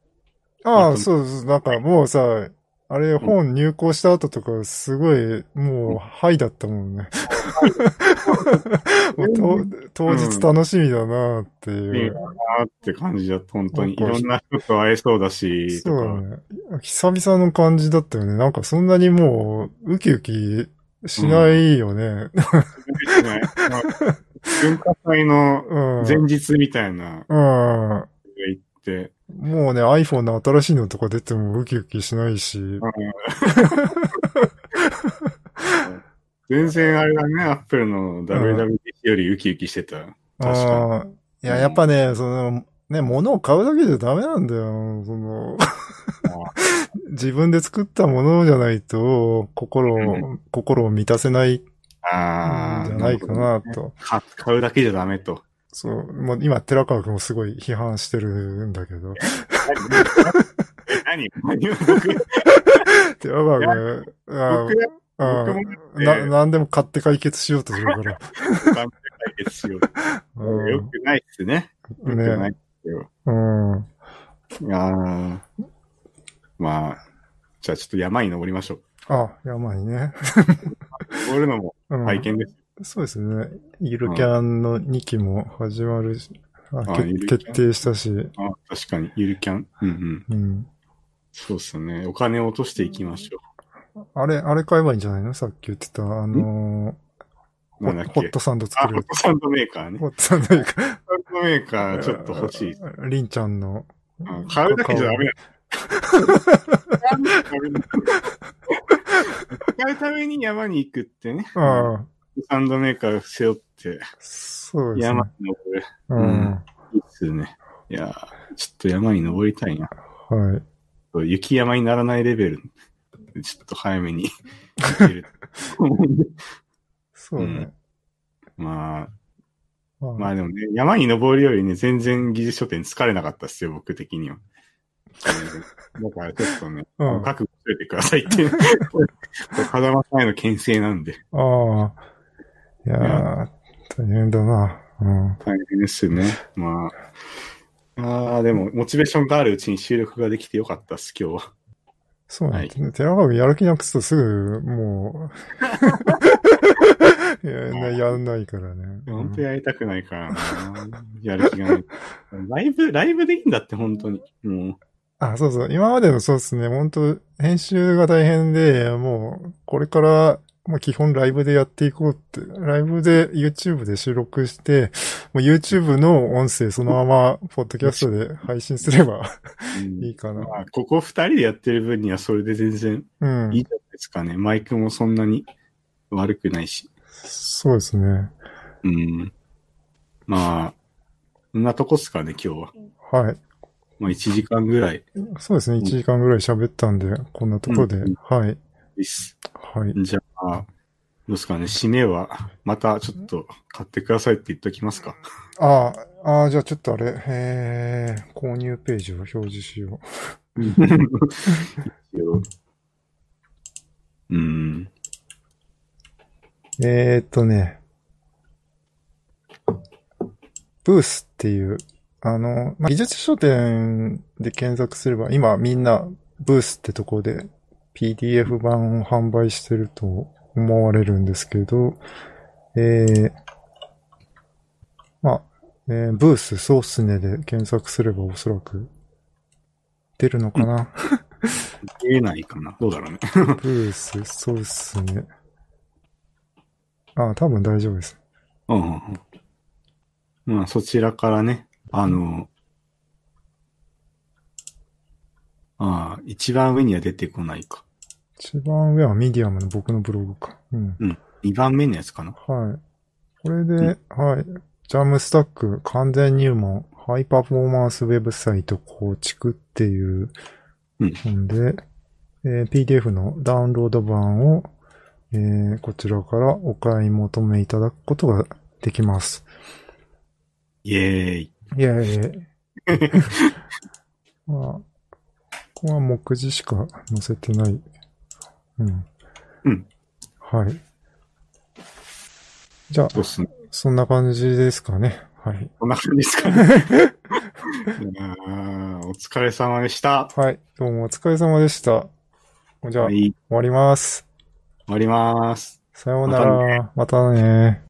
ああ、そうそう。なんかもうさ、あれ本入稿した後とかすごい、もう、ハイだったもんね。もうと当日楽しみだなっていいいう。なーって感じだった、本当に。いろんな人と会えそうだし、とか。そうだね。久々の感じだったよね。なんかそんなにもう、ウキウキしないよね。文化祭の うん。前日みたいな、うん。行って、もうね、iPhone の新しいのとか出てもウキウキしないし。全然あれだね、アップルの WWDC よりウキウキしてた。確かああ。いや、やっぱね、その、ね、物を買うだけじゃダメなんだよ。その、自分で作ったものじゃないと、心を、心を満たせないんじああ。ゃないかなと。か買うだけじゃダメと。そう、もう今、寺川くんもすごい批判してるんだけど。何？何？僕、寺川くん、ああな、なんでも買って解決しようとするから。解決しよう。うよくないっすね。よくん、ないね。っすよ。うん。いやーまあ、じゃあちょっと山に登りましょう。あ、山にね。登るのも うん体験です。そうですね。ゆるキャンの2期も始まるし、ああ決定したし、あ確かに、ゆるキャン。うんうん。うん。そうっすね。お金を落としていきましょあれ、あれ買えばいいんじゃないの？さっき言ってた、あのう。ーホホッ。トサンドあ、作るホッ。トサンドメーカーね。ホットサンドメーカホットサンドメーカーちょっと欲しい。ー。りんちゃんの。うん買うだけじゃダメだ。買うために山に行くってね。ああ、ホットサンドメーカー背負ってそうですね。山に登る。うん。うんいいっすね。いやーちょっと山に登りたいな。はい。雪山にならないレベル。ちょっと早めに行ける。そうね。まあ、まあまあでもね、山に登るよりね、全然技術書店疲れなかったっすよ、僕的には。だからちょっとね、うん覚悟しといてくださいって 風間さんへの牽制なんで、ああ。いやー、大変だな。うん。大変ですね。まあ。ああ、でも、モチベーションがあるうちに収録ができてよかったっす、今日は。そうなんですね。寺川君やる気なくすとすぐ、もう、いやなやんないからね。本当やりたくないからな。やる気がない。ライブ、ライブでいいんだって、本当に。もう。あ、そうそう。今までのそうですね。本当編集が大変で、もう、これから、まあ基本ライブでやっていこうって、ライブで YouTube で収録して、もう YouTube の音声そのまま、ポッドキャストで配信すればうんいいかな。まあ、ここ二人でやってる分にはそれで全然うんいい。じゃないですかね。マイクもそんなに悪くないし。そうですね。うん。まあ、こんなとこっすかね、今日は。はい。まあ、1時間ぐらいそうですね。1時間ぐらい喋ったんで、こんなところで。うんはい。です。はい。じゃあ、どうですかね、締めは、またちょっと買ってくださいって言っときますか。ああ、ああ、じゃあちょっとあれ、えー、購入ページを表示しよう。うん。えー、っとね、ブースっていう、あの、まあ、技術書店で検索すれば、今みんなブースってとこで PDF 版を販売してると思われるんですけど、えー、まあ、えーブースそうっすねで検索すればおそらく出るのかな、見えないかなどうだろうね。ブースそうっすね。あ、多分大丈夫です。うんうんうん。まあ、そちらからね、あの、ああ、一番上には出てこないか。一番上はミディアムの僕のブログか。うん。うん。二番目のやつかな？はい。これで、はい。ジャムスタック完全入門、ハイパフォーマンスウェブサイト構築っていううん本で、えー PDF のダウンロード版を、えーこちらからお買い求めいただくことができます。イエーイ。いやいやいや まあ、ここは目次しか載せてない。うん。うん。はい。じゃあそう、っすね。そんな感じですかね。はい。こんな感じですかね。お疲れ様でした。はい。どうもお疲れ様でした。じゃあ、はい。終わります。終わります。さようなら。またね